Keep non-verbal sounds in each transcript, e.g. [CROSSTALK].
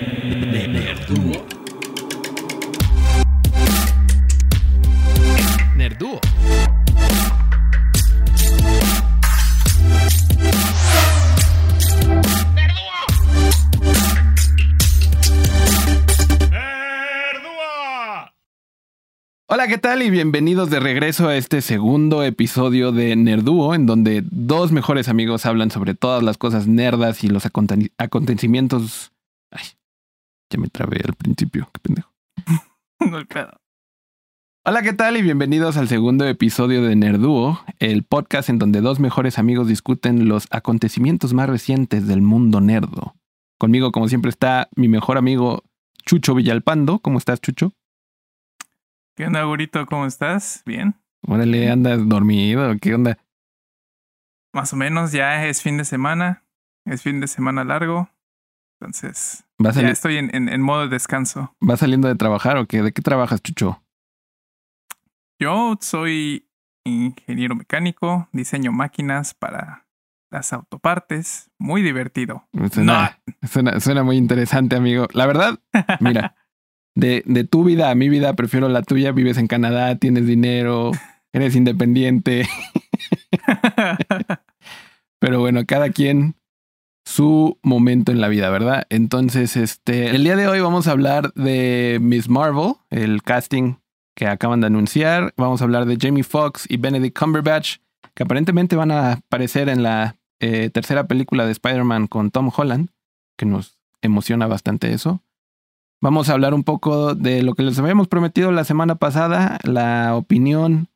Nerduo. Nerduo. Hola, ¿qué tal? Y bienvenidos de regreso a este segundo episodio de Nerduo, en donde dos mejores amigos hablan sobre todas las cosas nerdas y los aconte- acontecimientos. Ay, ya me trabé al principio, qué pendejo. [LAUGHS] No pedo. Hola, ¿qué tal? Y bienvenidos al segundo episodio de Nerduo, el podcast en donde dos mejores amigos discuten los acontecimientos más recientes del mundo nerdo. Conmigo, como siempre, está mi mejor amigo Chucho Villalpando. ¿Cómo estás, Chucho? ¿Qué onda, Gurito? ¿Cómo estás? ¿Bien? Órale, ¿andas dormido? ¿Qué onda? Más o menos, ya es fin de semana. Es fin de semana largo. Entonces, ¿Vas, ya estoy en, en, en modo de descanso. vas saliendo de trabajar o qué? ¿De qué trabajas, Chucho? Yo soy ingeniero mecánico, diseño máquinas para las autopartes. Muy divertido. Suena, suena, suena muy interesante, amigo. La verdad, mira, de, de tu vida a mi vida, prefiero la tuya. Vives en Canadá, tienes dinero, eres independiente. [LAUGHS] Pero bueno, cada quien su momento en la vida, ¿verdad? Entonces, este, el día de hoy vamos a hablar de Miss Marvel, el casting que acaban de anunciar. Vamos a hablar de Jamie Foxx y Benedict Cumberbatch, que aparentemente van a aparecer en la eh, tercera película de Spider-Man con Tom Holland, que nos emociona bastante eso. Vamos a hablar un poco de lo que les habíamos prometido la semana pasada, la opinión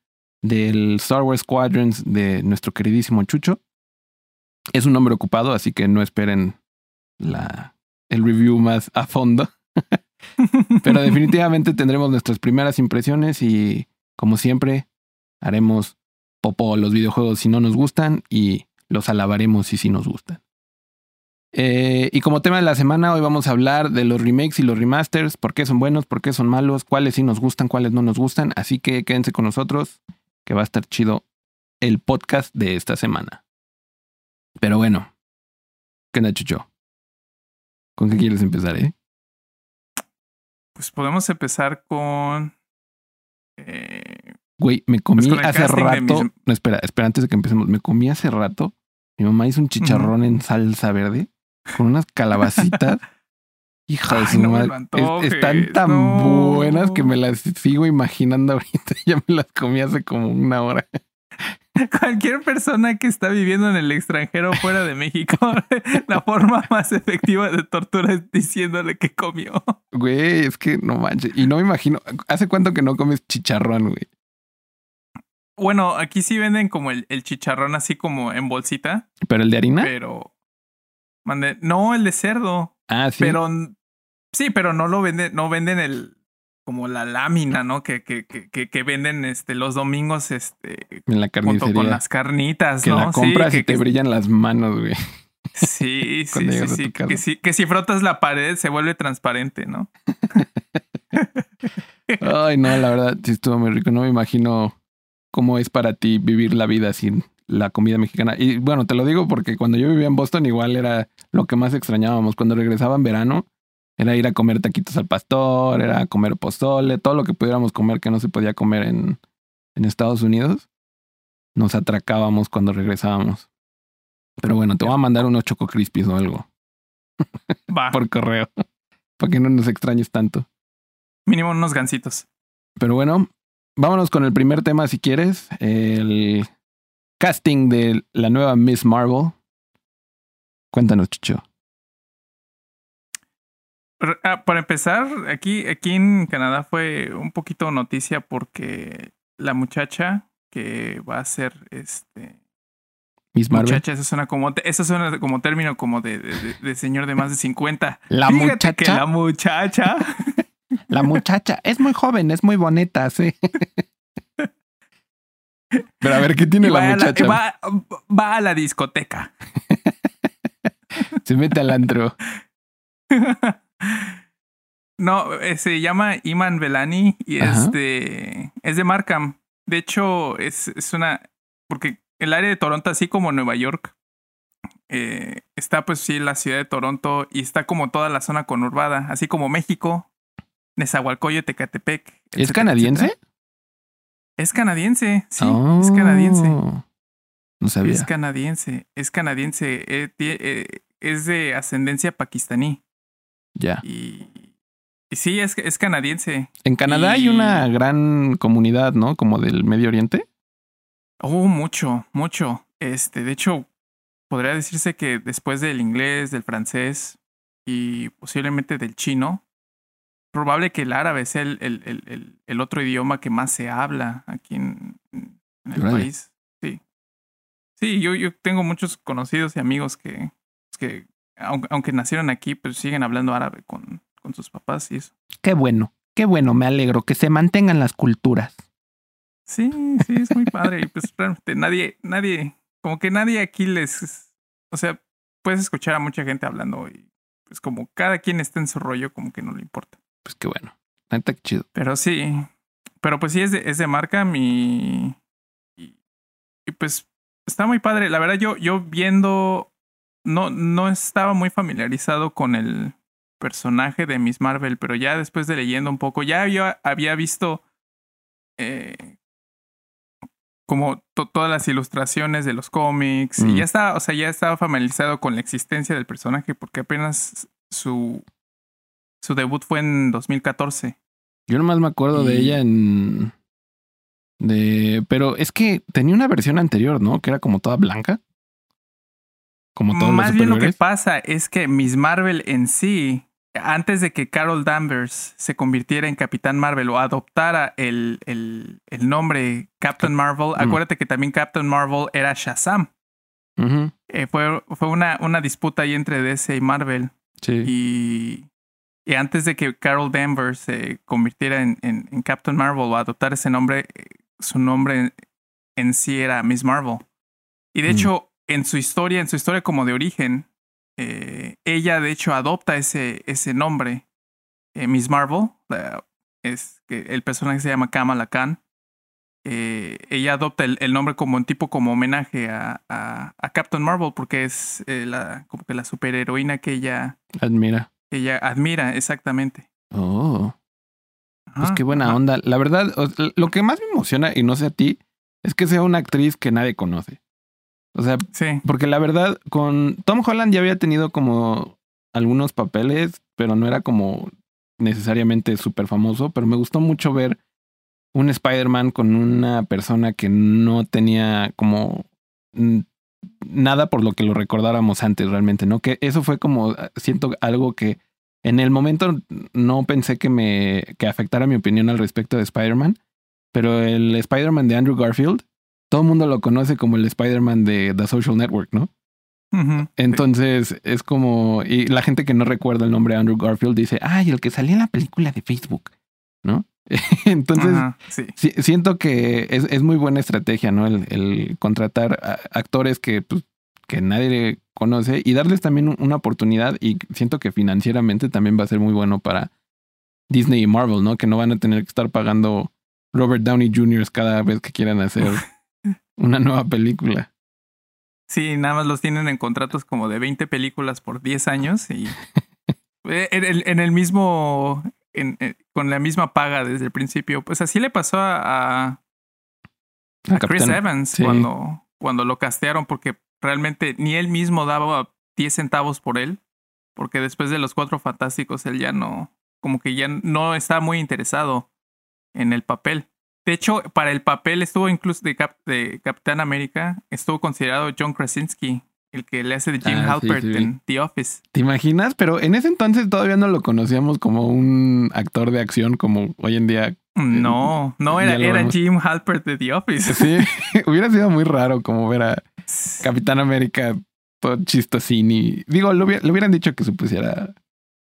del Star Wars Squadrons de nuestro queridísimo Chucho. Es un hombre ocupado, así que no esperen la, el review más a fondo. [LAUGHS] Pero definitivamente tendremos nuestras primeras impresiones y, como siempre, haremos popó los videojuegos si no nos gustan y los alabaremos si sí nos gustan. Eh, y como tema de la semana, hoy vamos a hablar de los remakes y los remasters, por qué son buenos, por qué son malos, cuáles sí nos gustan, cuáles no nos gustan. Así que quédense con nosotros, que va a estar chido el podcast de esta semana. Pero bueno, ¿qué onda, Chucho? ¿Con qué quieres empezar, eh? Pues podemos empezar con. eh, Güey, me comí Pues el hace rato. mis- No, espera, espera, antes de que empecemos. Me comí hace rato. Mi mamá hizo un chicharrón en salsa verde con unas calabacitas. [LAUGHS] Hija de su no madre. Es- están tan no. buenas que me las sigo imaginando ahorita. [LAUGHS] Ya me las comí hace como una hora. [LAUGHS] Cualquier persona que está viviendo en el extranjero fuera de México, [LAUGHS] la forma más efectiva de tortura es diciéndole que comió. Güey, es que no manches. Y no me imagino. ¿Hace cuánto que no comes chicharrón, güey? Bueno, aquí sí venden como el, el chicharrón así como en bolsita, ¿Pero el de harina? pero mande, no el de cerdo, ah, sí. pero sí, pero no lo venden, no venden el como la lámina, ¿no? Que, que, que, que, venden este los domingos este en la junto carnicería. con las carnitas, que ¿no? la compras sí, y te brillan las manos, güey. Sí, [LAUGHS] sí, sí, sí. Que, si, que si frotas la pared se vuelve transparente, ¿no? [LAUGHS] Ay, no, la verdad, sí estuvo muy rico. No me imagino cómo es para ti vivir la vida sin la comida mexicana. Y bueno, te lo digo porque cuando yo vivía en Boston igual era lo que más extrañábamos. Cuando regresaba en verano era ir a comer taquitos al pastor, era comer pozole, todo lo que pudiéramos comer que no se podía comer en, en Estados Unidos. Nos atracábamos cuando regresábamos. Pero bueno, te voy a mandar unos Choco Crispies o algo Va, [LAUGHS] por correo. Para que no nos extrañes tanto. mínimo unos gancitos. Pero bueno, vámonos con el primer tema si quieres. El casting de la nueva Miss Marvel. Cuéntanos, Chicho. Ah, para empezar, aquí, aquí en Canadá fue un poquito noticia porque la muchacha que va a ser este Miss Marvel. muchacha, eso suena como eso suena como término como de, de, de- de señor de más de 50. La Fíjate que muchacha. la muchacha [LAUGHS] La muchacha es muy joven, es muy bonita, sí. [LAUGHS] Pero a ver, ¿qué tiene la, muchacha? va- va a la discoteca. [LAUGHS] Se mete al antro. No, eh, se llama Iman Velani y Ajá. este es de Markham. De hecho, es, es una. Porque el área de Toronto, así como Nueva York, eh, está pues sí la ciudad de Toronto y está como toda la zona conurbada, así como México, Nezahualcóyotl, Tecatepec. ¿Es canadiense? etcétera. Es canadiense, sí, es canadiense. Oh, No sabía. Es canadiense, es canadiense, eh, es de ascendencia pakistaní. Ya. Y, y sí, es, es canadiense. En Canadá hay una gran comunidad, ¿no? Como del Medio Oriente. Oh, mucho, mucho. Este, de hecho, podría decirse que después del inglés, del francés y posiblemente del chino, probable que el árabe sea el, el, el, el- el otro idioma que más se habla aquí en, en el país. Sí. Sí, yo, yo tengo muchos conocidos y amigos que, que aunque, aunque nacieron aquí, pues siguen hablando árabe con, con sus papás y eso. Qué bueno, qué bueno, me alegro que se mantengan las culturas. Sí, sí, es muy padre. Y pues realmente nadie, nadie, como que nadie aquí les, o sea, puedes escuchar a mucha gente hablando y pues como cada quien está en su rollo, como que no le importa. Pues qué bueno. Neta, qué chido. Pero sí, pero pues sí es de, es de marca mi... Y, y pues está muy padre. La verdad yo, yo viendo, no, no estaba muy familiarizado con el personaje de Miss Marvel, pero ya después de leyendo un poco, ya yo había visto eh, como to- todas las ilustraciones de los cómics Mm. y ya estaba, o sea, ya estaba familiarizado con la existencia del personaje porque apenas su, su debut fue en 2014. Yo nomás me acuerdo de ella en. De. Pero es que tenía una versión anterior, ¿no? Que era como toda blanca. Como todos Más los bien lo que pasa es que Miss Marvel en sí, antes de que Carol Danvers se convirtiera en Capitán Marvel o adoptara el, el, el nombre Captain Marvel, Mm. acuérdate que también Captain Marvel era Shazam. Eh, fue fue una, una disputa ahí entre DC y Marvel. Sí. Y, y antes de que Carol Danvers se convirtiera en, en- en Captain Marvel o adoptar ese nombre, eh, su nombre en, en sí era Miss Marvel. Y de Mm. hecho, en su historia, en su historia como de origen, eh, ella de hecho adopta ese, ese nombre, eh, Miss Marvel. la- es que el personaje se llama Kamala Khan. Eh, ella adopta el, el nombre como un tipo como homenaje a, a, a Captain Marvel porque es eh, la, como que la superheroína que ella Admira. que ella admira, exactamente. Oh. Pues Ajá, qué buena ajá. onda. La verdad, lo que más me emociona, y no sé a ti, es que sea una actriz que nadie conoce. O sea, Sí, porque la verdad, con Tom Holland ya había tenido como algunos papeles, pero no era como necesariamente súper famoso, pero me gustó mucho ver un Spider-Man con una persona que no tenía como nada por lo que lo recordáramos antes realmente, ¿no? Que eso fue como, siento algo que en el momento no pensé que me que afectara mi opinión al respecto de Spider-Man, pero el Spider-Man de Andrew Garfield, todo el mundo lo conoce como el Spider-Man de The Social Network, ¿no? Entonces es como, y la gente que no recuerda el nombre de Andrew Garfield dice, ay, el que salía en la película de Facebook, ¿no? [LAUGHS] Entonces sí. siento que es, es muy buena estrategia, ¿no? El, el contratar a- actores que, pues, que nadie conoce y darles también un- una oportunidad y siento que financieramente también va a ser muy bueno para Disney y Marvel, ¿no? Que no van a tener que estar pagando Robert Downey Jr. cada vez que quieran hacer [LAUGHS] una nueva película. Sí, nada más los tienen en contratos como de 20 películas por 10 años y [LAUGHS] Eh, en el, en el mismo, en- en- con la misma paga desde el principio. Pues así le pasó a, a, A a Chris Evans sí. cuando, cuando lo castearon porque realmente ni él mismo daba 10 centavos por él, porque después de los Cuatro Fantásticos él ya no, como que ya no estaba muy interesado en el papel. De hecho, para el papel estuvo incluso de, Cap- de Capitán América, estuvo considerado John Krasinski, el que le hace de Jim Ah, Halpert sí en The Office. ¿Te imaginas? Pero en ese entonces todavía no lo conocíamos como un actor de acción como hoy en día. No, no, ya era, lo era. Jim Halpert de The Office. Sí, [LAUGHS] hubiera sido muy raro como ver a [LAUGHS] Capitán América todo chistosín y digo, hubiera- le hubieran dicho que se pusiera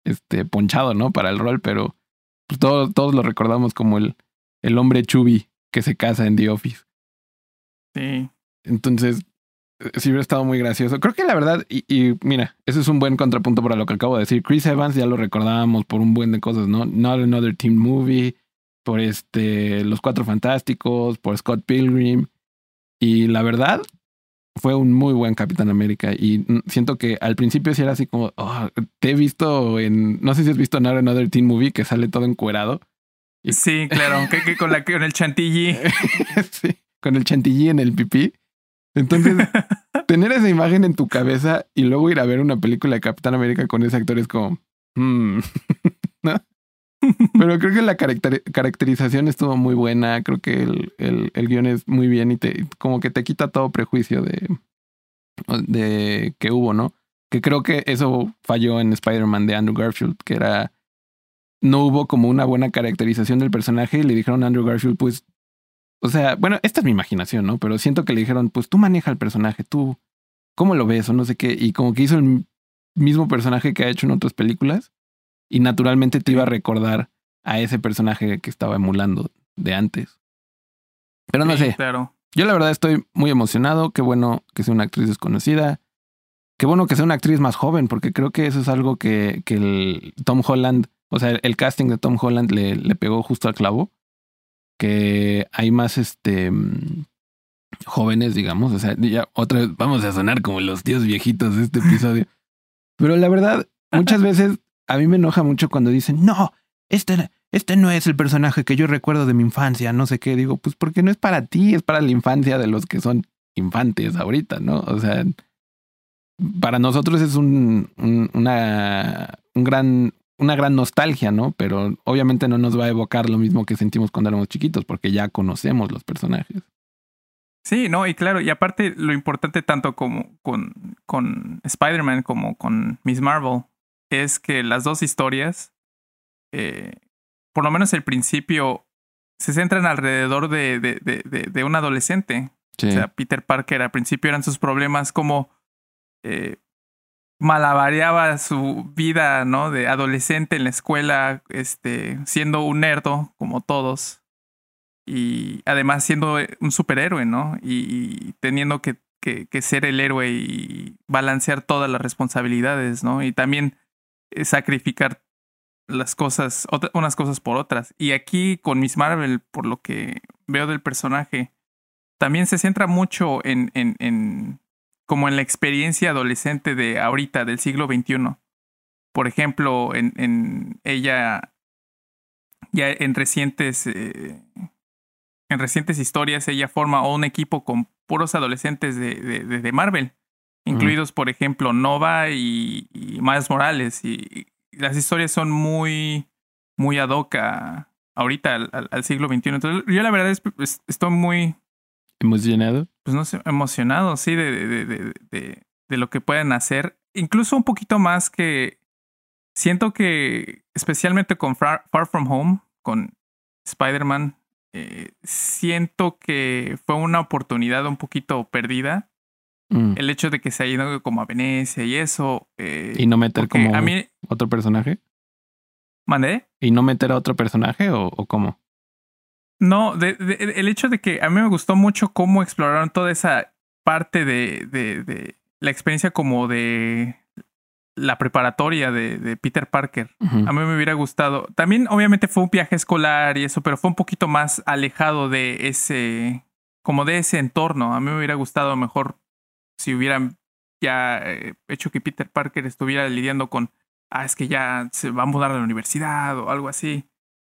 este ponchado, ¿no? Para el rol, pero pues todos, todos lo recordamos como el, el hombre chubby que se casa en The Office. Sí. Entonces, eh, sí hubiera estado muy gracioso. Creo que la verdad, y, y mira, ese es un buen contrapunto para lo que acabo de decir. Chris Evans ya lo recordábamos por un buen de cosas, ¿no? Not Another Teen Movie, por este, Los Cuatro Fantásticos, por Scott Pilgrim. Y la verdad, fue un muy buen Capitán América y siento que al principio sí era así como, oh, te he visto en, no sé si has visto en Another Teen Movie que sale todo encuerado. Sí, claro, que, con, la, con el chantilly. [LAUGHS] sí, con el chantilly en el pipí. Entonces, [LAUGHS] tener esa imagen en tu cabeza y luego ir a ver una película de Capitán América con ese actor es como, hmm, [LAUGHS] ¿no? Pero creo que la caracterización estuvo muy buena. Creo que el, el, el, guion es muy bien y te como que te quita todo prejuicio de, de que hubo, ¿no? Que creo que eso falló en Spider-Man de Andrew Garfield, que era. No hubo como una buena caracterización del personaje y le dijeron a Andrew Garfield, pues. O sea, bueno, esta es mi imaginación, ¿no? Pero siento que le dijeron, pues tú maneja el personaje, tú. ¿Cómo lo ves? O no sé qué. Y como que hizo el mismo personaje que ha hecho en otras películas y naturalmente te iba a recordar a ese personaje que estaba emulando de antes. Pero no sé. Claro. Yo la verdad estoy muy emocionado. Qué bueno que sea una actriz desconocida. Qué bueno que sea una actriz más joven, porque creo que eso es algo que, que el Tom Holland, o sea, el casting de Tom Holland le, le pegó justo al clavo. Que hay más este jóvenes, digamos. O sea, ya otra vez vamos a sonar como los tíos viejitos de este episodio. [LAUGHS] Pero la verdad, muchas veces a mí me enoja mucho cuando dicen, no, este, este no es el personaje que yo recuerdo de mi infancia, no sé qué. Digo, pues porque no es para ti, es para la infancia de los que son infantes ahorita, ¿no? O sea, para nosotros es un, una, un gran, una gran nostalgia, ¿no? Pero obviamente no nos va a evocar lo mismo que sentimos cuando éramos chiquitos, porque ya conocemos los personajes. Sí, no, y claro, y aparte lo importante tanto como con, con Spider-Man como con Miss Marvel es que las dos historias, eh, por lo menos el principio, se centran alrededor de, de, de, de un adolescente. O sea, Peter Parker al principio eran sus problemas como eh, malabareaba su vida, ¿no? De adolescente en la escuela, este, siendo un nerdo, como todos. Y además siendo un superhéroe, ¿no? Y, teniendo que, que, ser el héroe y balancear todas las responsabilidades, ¿no? Y también eh, sacrificar las cosas, unas cosas por otras. Y aquí con Miss Marvel, por lo que veo del personaje, también se centra mucho en, en, en como en la experiencia adolescente de ahorita, del siglo XXI. Por ejemplo, en, en ella, ya en recientes, eh, en recientes historias, ella forma un equipo con puros adolescentes de, de, de Marvel incluidos, por ejemplo, Nova y, y, Miles Morales. Y, las historias son muy, muy ad hoc ahorita al, al, siglo XXI. Entonces, yo la verdad es, estoy muy... ¿Emocionado? Pues no sé, emocionado, sí, de, de, de, de, de lo que pueden hacer. Incluso un poquito más que... Siento que, especialmente con Far, Far From Home, con Spider-Man, eh, siento que fue una oportunidad un poquito perdida Mm. El hecho de que se haya ido como a Venecia y eso. Eh, ¿Y no meter como a mí, otro personaje? ¿Mandé? ¿Y no meter a otro personaje o, o cómo? No, de, de, el hecho de que a mí me gustó mucho cómo exploraron toda esa parte de, de, de la experiencia como de la preparatoria de, de Peter Parker. Uh -huh. A mí me hubiera gustado. También, obviamente, fue un viaje escolar y eso, pero fue un poquito más alejado de ese, como de ese entorno. A mí me hubiera gustado mejor si hubieran ya eh, hecho que Peter Parker estuviera lidiando con, ah, es que ya se va a mudar a la universidad o algo así.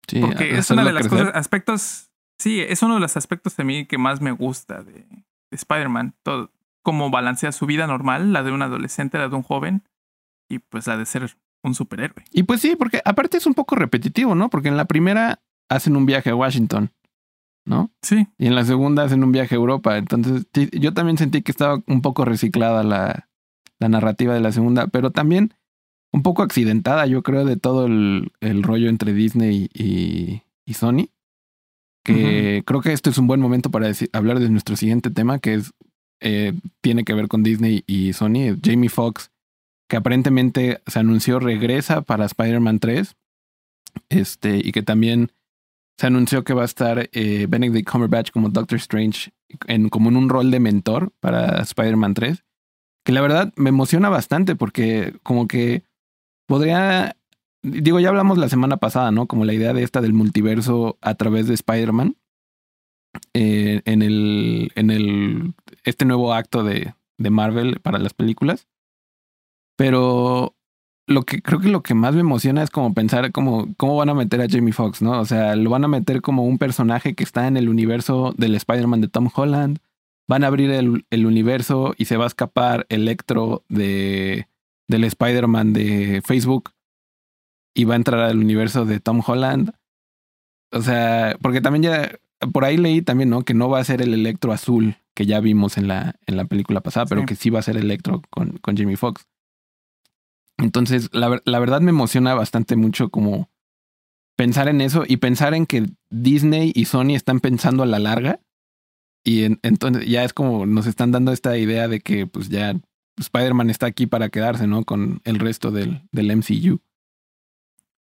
Sí, Porque es uno de los aspectos, sí, es uno de los aspectos de mí que más me gusta de, de Spider-Man. Todo, cómo balancea su vida normal, la de un adolescente, la de un joven, y pues la de ser un superhéroe. Y pues sí, porque aparte es un poco repetitivo, ¿no? Porque en la primera hacen un viaje a Washington ¿no? Sí. Y en la segunda hacen un viaje a Europa. Entonces, yo también sentí que estaba un poco reciclada la, la, narrativa de la segunda, pero también un poco accidentada, yo creo, de todo el, el rollo entre Disney y, y Sony. Que uh -huh. creo que este es un buen momento para decir, hablar de nuestro siguiente tema, que es eh, tiene que ver con Disney y Sony. Jamie Foxx, que aparentemente se anunció regresa para Spider-Man 3. Este, y que también se anunció que va a estar eh, Benedict Cumberbatch como Doctor Strange, en, como en un rol de mentor para Spider-Man 3. Que la verdad me emociona bastante porque como que podría, digo, ya hablamos la semana pasada, ¿no? Como la idea de esta del multiverso a través de Spider-Man. eh, en el. en el. este nuevo acto de, de Marvel para las películas. Pero lo que creo que lo que más me emociona es como pensar como cómo van a meter a Jamie Foxx, ¿no? O sea, lo van a meter como un personaje que está en el universo del Spider-Man de Tom Holland. Van a abrir el, el, universo y se va a escapar Electro de, del Spider-Man de Facebook y va a entrar al universo de Tom Holland. O sea, porque también ya por ahí leí también, ¿no? Que no va a ser el Electro azul que ya vimos en la, en la película pasada, pero que sí va a ser Electro con, con Jamie Foxx. Entonces, la, la, verdad me emociona bastante mucho como pensar en eso y pensar en que Disney y Sony están pensando a la larga. Y entonces ya es como nos están dando esta idea de que pues ya Spider-Man está aquí para quedarse, ¿no? Con el resto del, del MCU.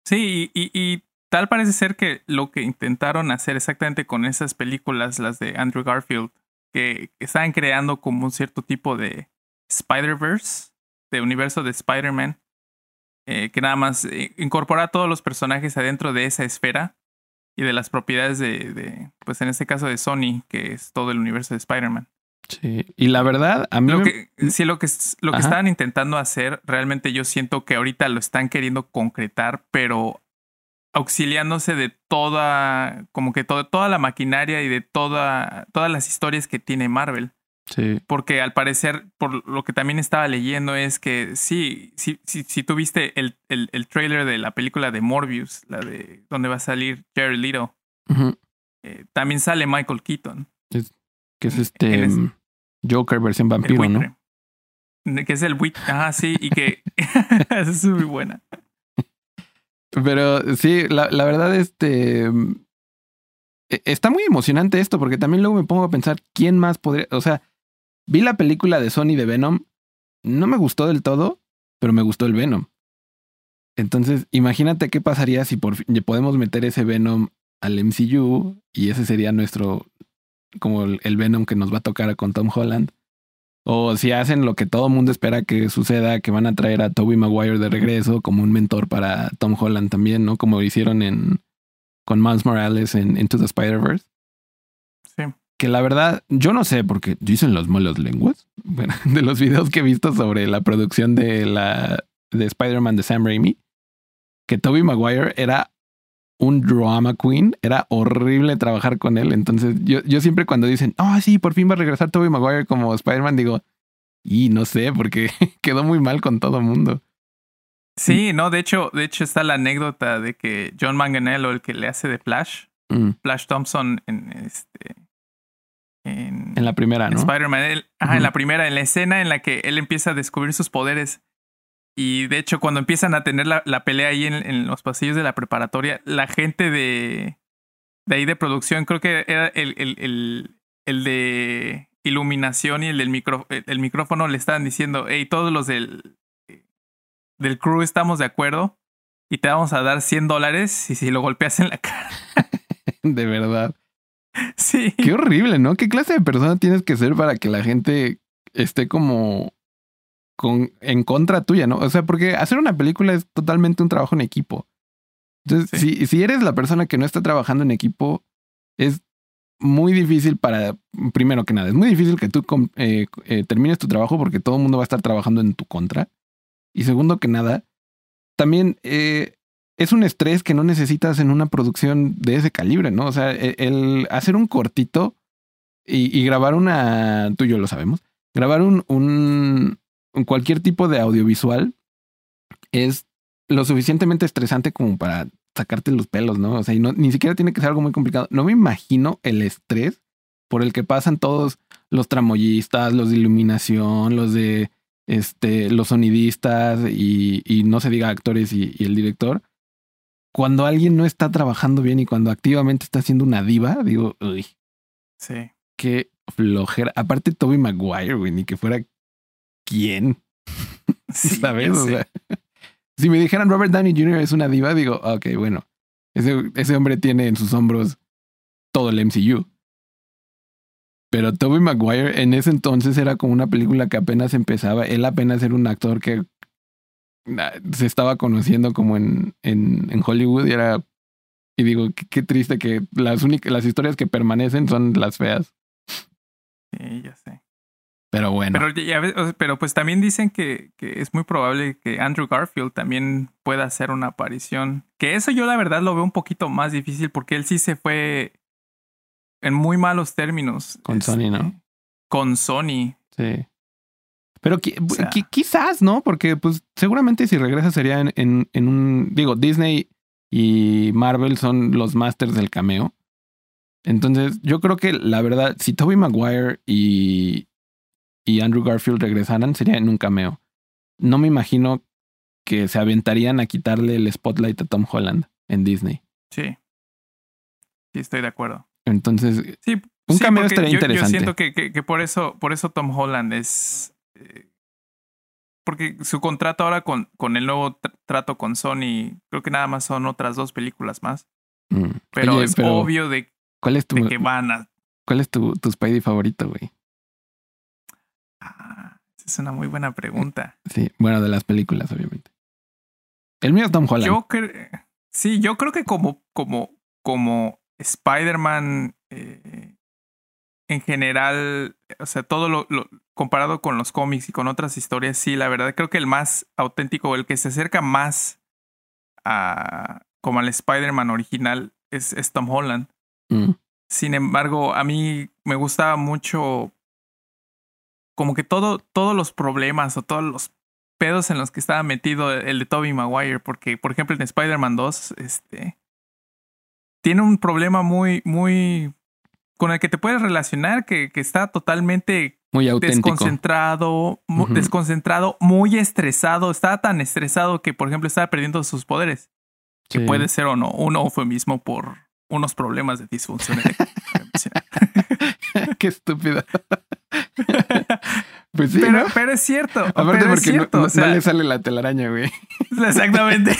Sí, y, tal parece ser que lo que intentaron hacer exactamente con esas películas, las de Andrew Garfield, que estaban creando como un cierto tipo de Spider-Verse, de universo de Spider-Man, eh, que nada más eh, incorpora a todos los personajes adentro de esa esfera y de las propiedades de, de, pues en este caso de Sony, que es todo el universo de Spider-Man. Sí, y la verdad, a mí. Lo que, sí, lo que, lo que estaban intentando hacer, realmente yo siento que ahorita lo están queriendo concretar, pero auxiliándose de toda, como que todo, toda la maquinaria y de toda, todas las historias que tiene Marvel. Sí. Porque al parecer, por lo que también estaba leyendo, es que sí, sí, sí si tú viste el, el, el, trailer de la película de Morbius, la de donde va a salir Jared Leto, eh, también sale Michael Keaton. Es, que es este es, Joker versión vampiro, ¿no? Que es el buitre. Ah, sí, y que [LAUGHS] es muy buena. Pero sí, la, la verdad, este. E, está muy emocionante esto, porque también luego me pongo a pensar quién más podría. O sea, vi la película de Sony de Venom. No me gustó del todo, pero me gustó el Venom. Entonces, imagínate qué pasaría si por fin podemos meter ese Venom al MCU y ese sería nuestro. Como el, el Venom que nos va a tocar con Tom Holland. O si hacen lo que todo el mundo espera que suceda, que van a traer a Toby Maguire de regreso como un mentor para Tom Holland también, ¿no? Como hicieron en con Miles Morales en Into the Spider-Verse. Sí. Que la verdad, yo no sé, porque dicen los malas lenguas. [LAUGHS] Bueno, de los videos que he visto sobre la producción de la de Spider-Man de Sam Raimi, que Toby Maguire era un drama queen. Era horrible trabajar con él. Entonces, yo, yo siempre cuando dicen, oh, sí, por fin va a regresar Tobey Maguire como Spider-Man, digo, y no sé, porque [LAUGHS] quedó muy mal con todo mundo. Sí, no, de hecho, de hecho está la anécdota de que John Manganello, el que le hace de Flash, mm. Flash Thompson en este. En, en la primera, ¿no? Spider-Man. Ajá, uh -huh. en la primera, en la escena en la que él empieza a descubrir sus poderes. Y de hecho, cuando empiezan a tener la, la pelea ahí en, en, los pasillos de la preparatoria, la gente de, de ahí de producción, creo que era el, el, el, el de iluminación y el del micro, el micrófono le estaban diciendo, hey, todos los del, del crew estamos de acuerdo y te vamos a dar 100 dólares y si lo golpeas en la cara. [LAUGHS] de verdad. Sí. Qué horrible, ¿no? ¿Qué clase de persona tienes que ser para que la gente esté como con, en contra tuya, ¿no? O sea, porque hacer una película es totalmente un trabajo en equipo. Entonces, sí. si, si eres la persona que no está trabajando en equipo, es muy difícil para, primero que nada, es muy difícil que tú eh, eh, termines tu trabajo porque todo el mundo va a estar trabajando en tu contra. Y segundo que nada, también eh, es un estrés que no necesitas en una producción de ese calibre, ¿no? O sea, el, el hacer un cortito y, y, grabar una, tú y yo lo sabemos, grabar un, un, cualquier tipo de audiovisual es lo suficientemente estresante como para sacarte los pelos, ¿no? O sea, y no, ni siquiera tiene que ser algo muy complicado. No me imagino el estrés por el que pasan todos los tramoyistas, los de iluminación, los de este, los sonidistas y, y no se diga actores y, y, el director. Cuando alguien no está trabajando bien y cuando activamente está haciendo una diva, digo, uy. Sí. Qué flojera. Aparte, Toby Maguire, güey, ni que fuera quién. [LAUGHS] [LAUGHS] Sí, ¿Sabes? O sea, si me dijeran Robert Downey Jr. es una diva, digo, ok, bueno, ese, ese hombre tiene en sus hombros todo el MCU. Pero Toby Maguire en ese entonces era como una película que apenas empezaba. Él apenas era un actor que se estaba conociendo como en, en, en Hollywood y era Y digo, qué, triste que las únicas, las historias que permanecen son las feas. Sí, ya sé. Pero bueno. Pero, pero pues también dicen que, que, es muy probable que Andrew Garfield también pueda hacer una aparición. Que eso yo la verdad lo veo un poquito más difícil porque él sí se fue en muy malos términos. Con Sony, ¿no? Este, con Sony. Sí. Pero quizás, ¿no? Porque pues seguramente si regresa sería en, en, en, un... Digo, Disney y Marvel son los masters del cameo. Entonces yo creo que la verdad, si Toby Maguire y, y Andrew Garfield regresaran, sería en un cameo. No me imagino que se aventarían a quitarle el spotlight a Tom Holland en Disney. Sí. Sí, estoy de acuerdo. Entonces, sí, un cameo estaría interesante. Yo siento que, que, por eso, por eso Tom Holland es. Eh, porque su contrato ahora con, con el nuevo trato con Sony, creo que nada más son otras dos películas más. Mm. Pero es obvio de, ¿cuál es tu, que van a. ¿Cuál es tu, tu Spidey favorito, güey? Es una muy buena pregunta. Sí, bueno, de las películas, obviamente. El mío es Tom Holland. Yo sí, yo creo que como, como, como Spider-Man eh, en general, o sea, todo lo, comparado con los cómics y con otras historias, sí, la verdad creo que el más auténtico, el que se acerca más a como al Spider-Man original es, Tom Holland. Mm. Sin embargo, a mí me gustaba mucho como que todo, todos los problemas o todos los pedos en los que estaba metido el de Tobey Maguire, porque por ejemplo en Spider-Man 2, este, tiene un problema muy, muy con el que te puedes relacionar, que, que está totalmente muy desconcentrado, desconcentrado, muy estresado. Estaba tan estresado que, por ejemplo, estaba perdiendo sus poderes. Que puede ser o no un eufemismo por unos problemas de disfunción. [LAUGHS] Qué estúpido. [LAUGHS] pues sí, pero, pero, es cierto. Aparte porque No, no, le sale la telaraña, güey. [LAUGHS] Exactamente.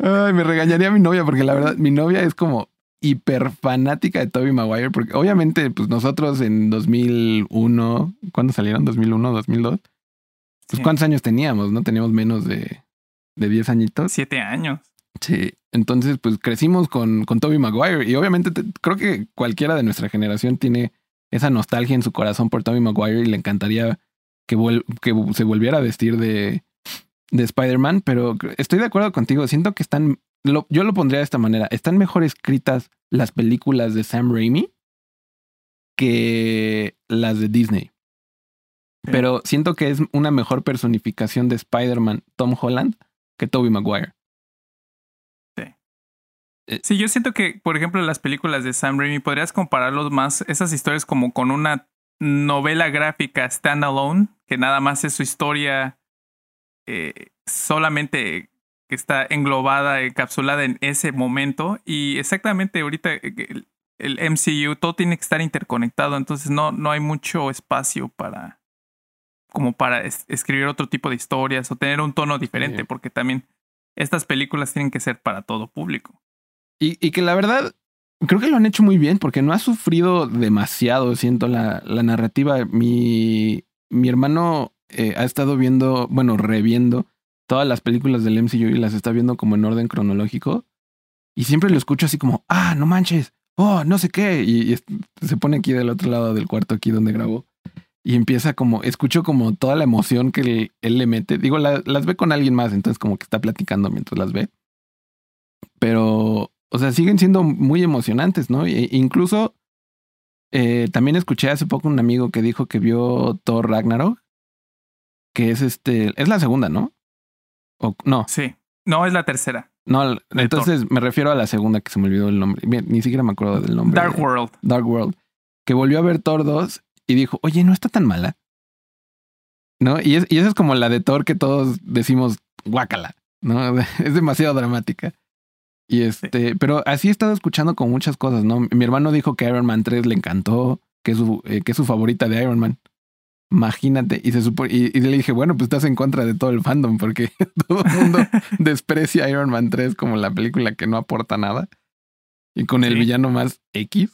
Ay, me regañaría mi novia porque la verdad, mi novia es como hiper fanática de Toby Maguire porque obviamente pues nosotros en 2001, ¿cuándo salieron? 2001, 2002. Pues cuántos años teníamos, ¿no? Teníamos menos de, de 10 añitos. Siete años. Sí, entonces pues crecimos con, con Toby Maguire y obviamente creo que cualquiera de nuestra generación tiene esa nostalgia en su corazón por Toby Maguire y le encantaría que, que se volviera a vestir de, de Spider-Man, pero estoy de acuerdo contigo. Siento que están, yo lo pondría de esta manera, están mejor escritas las películas de Sam Raimi que las de Disney. Pero siento que es una mejor personificación de Spider-Man Tom Holland que Tobey Maguire. Sí. Eh, sí, yo siento que, por ejemplo, las películas de Sam Raimi podrías compararlos más, esas historias como con una novela gráfica standalone, que nada más es su historia eh, solamente que está englobada, encapsulada en ese momento. Y exactamente ahorita eh, el, MCU, todo tiene que estar interconectado, entonces no, no hay mucho espacio para como para escribir otro tipo de historias o tener un tono diferente, porque también estas películas tienen que ser para todo público. Y, y, que la verdad, creo que lo han hecho muy bien, porque no ha sufrido demasiado, siento, la, la narrativa. Mi, mi hermano eh, ha estado viendo, bueno, reviendo todas las películas del MCU y las está viendo como en orden cronológico. Y siempre lo escucho así como, ah, no manches, oh, no sé qué. Y, se pone aquí del otro lado del cuarto, aquí donde grabó. Y empieza como, escucho como toda la emoción que él, le mete. Digo, las ve con alguien más, entonces como que está platicando mientras las ve. Pero, o sea, siguen siendo muy emocionantes, ¿no? E incluso eh, también escuché hace poco un amigo que dijo que vio Thor Ragnarok que es este, es la segunda, ¿no? O no. Sí. No, es la tercera. No, entonces me refiero a la segunda que se me olvidó el nombre. ni siquiera me acuerdo del nombre. Dark World. Dark World. Que volvió a ver Thor 2 y dijo, oye, no está tan mala. ¿No? Y, es, y esa es como la de Thor que todos decimos, guácala. ¿No? [LAUGHS] Es demasiado dramática. Y este, pero así he estado escuchando con muchas cosas, ¿no? Mi hermano dijo que Iron Man 3 le encantó, que es su, eh, que es su favorita de Iron Man. Imagínate. Y, se y, le dije, bueno, pues estás en contra de todo el fandom porque [LAUGHS] todo el mundo [LAUGHS] desprecia Iron Man 3 como la película que no aporta nada. Y con el villano más X.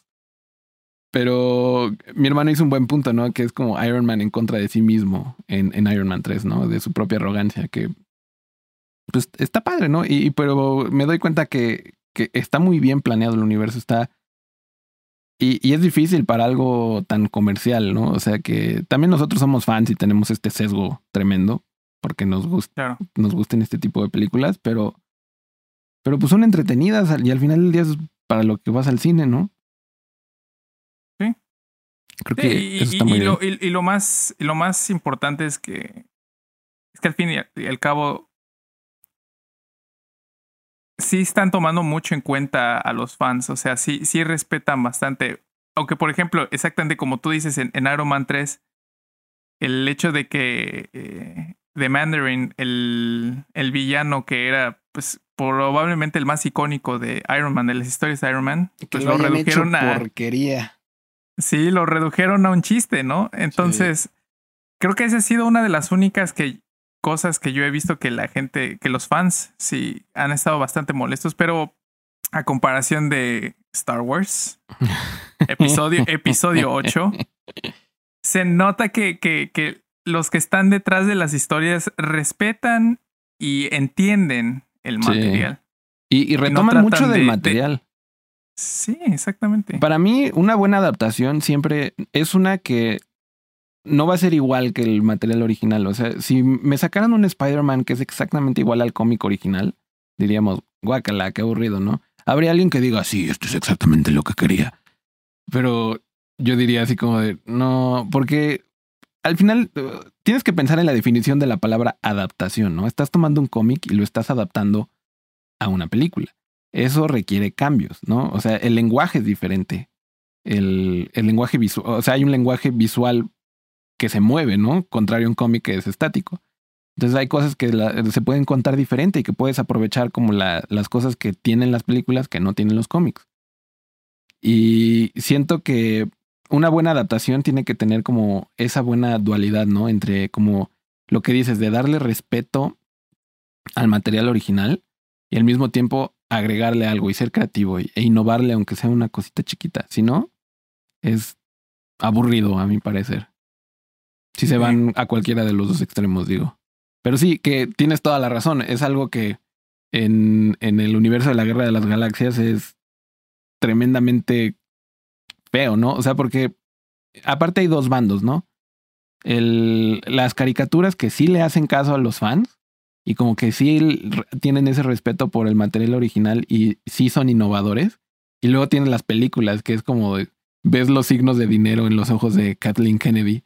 Pero mi hermano hizo un buen punto, ¿no? Que es como Iron Man en contra de sí mismo en, en Iron Man 3, ¿no? De su propia arrogancia, que pues está padre, ¿no? Y, pero me doy cuenta que, que está muy bien planeado el universo, está... Y, y, es difícil para algo tan comercial, ¿no? O sea que también nosotros somos fans y tenemos este sesgo tremendo porque nos gusta, nos gusten este tipo de películas, pero, pero pues son entretenidas y al final del día es para lo que vas al cine, ¿no? Sí. Creo que y, eso está muy lo, bien. y, lo más, y lo más importante es que es que al fin y al cabo sí están tomando mucho en cuenta a los fans, o sea, sí, sí respetan bastante. Aunque, por ejemplo, exactamente como tú dices en, en Iron Man 3, el hecho de que eh, The Mandarin, el, el villano que era, pues, probablemente el más icónico de Iron Man, de las historias de Iron Man, pues lo, redujeron a. Porquería. Sí, lo redujeron a un chiste, ¿no? Entonces, sí. creo que esa ha sido una de las únicas que cosas que yo he visto que la gente, que los fans sí han estado bastante molestos, pero a comparación de Star Wars, [LAUGHS] episodio, episodio 8, se nota que, que, que los que están detrás de las historias respetan y entienden el material. Sí. Y, y, retoman no mucho del de, material. De... Sí, exactamente. Para mí, una buena adaptación siempre es una que no va a ser igual que el material original. O sea, si me sacaran un Spider-Man que es exactamente igual al cómic original, diríamos, guácala, qué aburrido, ¿no? Habría alguien que diga, sí, esto es exactamente lo que quería. Pero yo diría así como de, no, porque al final uh, tienes que pensar en la definición de la palabra adaptación, ¿no? Estás tomando un cómic y lo estás adaptando a una película. Eso requiere cambios, ¿no? O sea, el lenguaje es diferente. El, el lenguaje visual, o sea, hay un lenguaje visual que se mueve, ¿no? Contrario a un cómic que es estático. Entonces hay cosas que la, se pueden contar diferente y que puedes aprovechar como la, las cosas que tienen las películas que no tienen los cómics. Y siento que una buena adaptación tiene que tener como esa buena dualidad, ¿no? Entre como lo que dices, de darle respeto al material original y al mismo tiempo agregarle algo y ser creativo e innovarle aunque sea una cosita chiquita. Si no, es aburrido a mi parecer. Si se van a cualquiera de los dos extremos, digo. Pero sí, que tienes toda la razón. Es algo que en, en el universo de la Guerra de las Galaxias es tremendamente feo, ¿no? O sea, porque aparte hay dos bandos, ¿no? El, las caricaturas que sí le hacen caso a los fans y como que sí tienen ese respeto por el material original y sí son innovadores. Y luego tienen las películas que es como ves los signos de dinero en los ojos de Kathleen Kennedy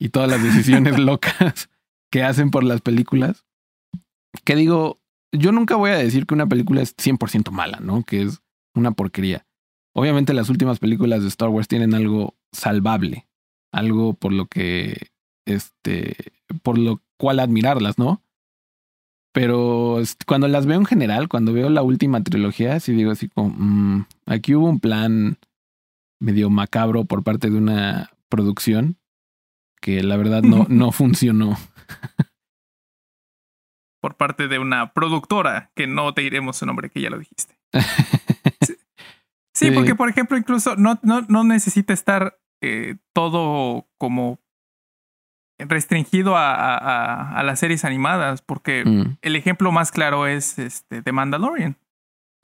y todas las decisiones [LAUGHS] locas que hacen por las películas. Que digo, yo nunca voy a decir que una película es 100% mala, ¿no? Que es una porquería. Obviamente las últimas películas de Star Wars tienen algo salvable, algo por lo que, este, por lo cual admirarlas, ¿no? Pero cuando las veo en general, cuando veo la última trilogía, sí digo así como, mmm, aquí hubo un plan medio macabro por parte de una producción que la verdad no, no [LAUGHS] funcionó. Por parte de una productora, que no te diremos su nombre, que ya lo dijiste. [LAUGHS] sí. Sí, porque por ejemplo, incluso no, no, no necesita estar eh, todo como restringido a, a, a, las series animadas, porque mm. el ejemplo más claro es este The Mandalorian.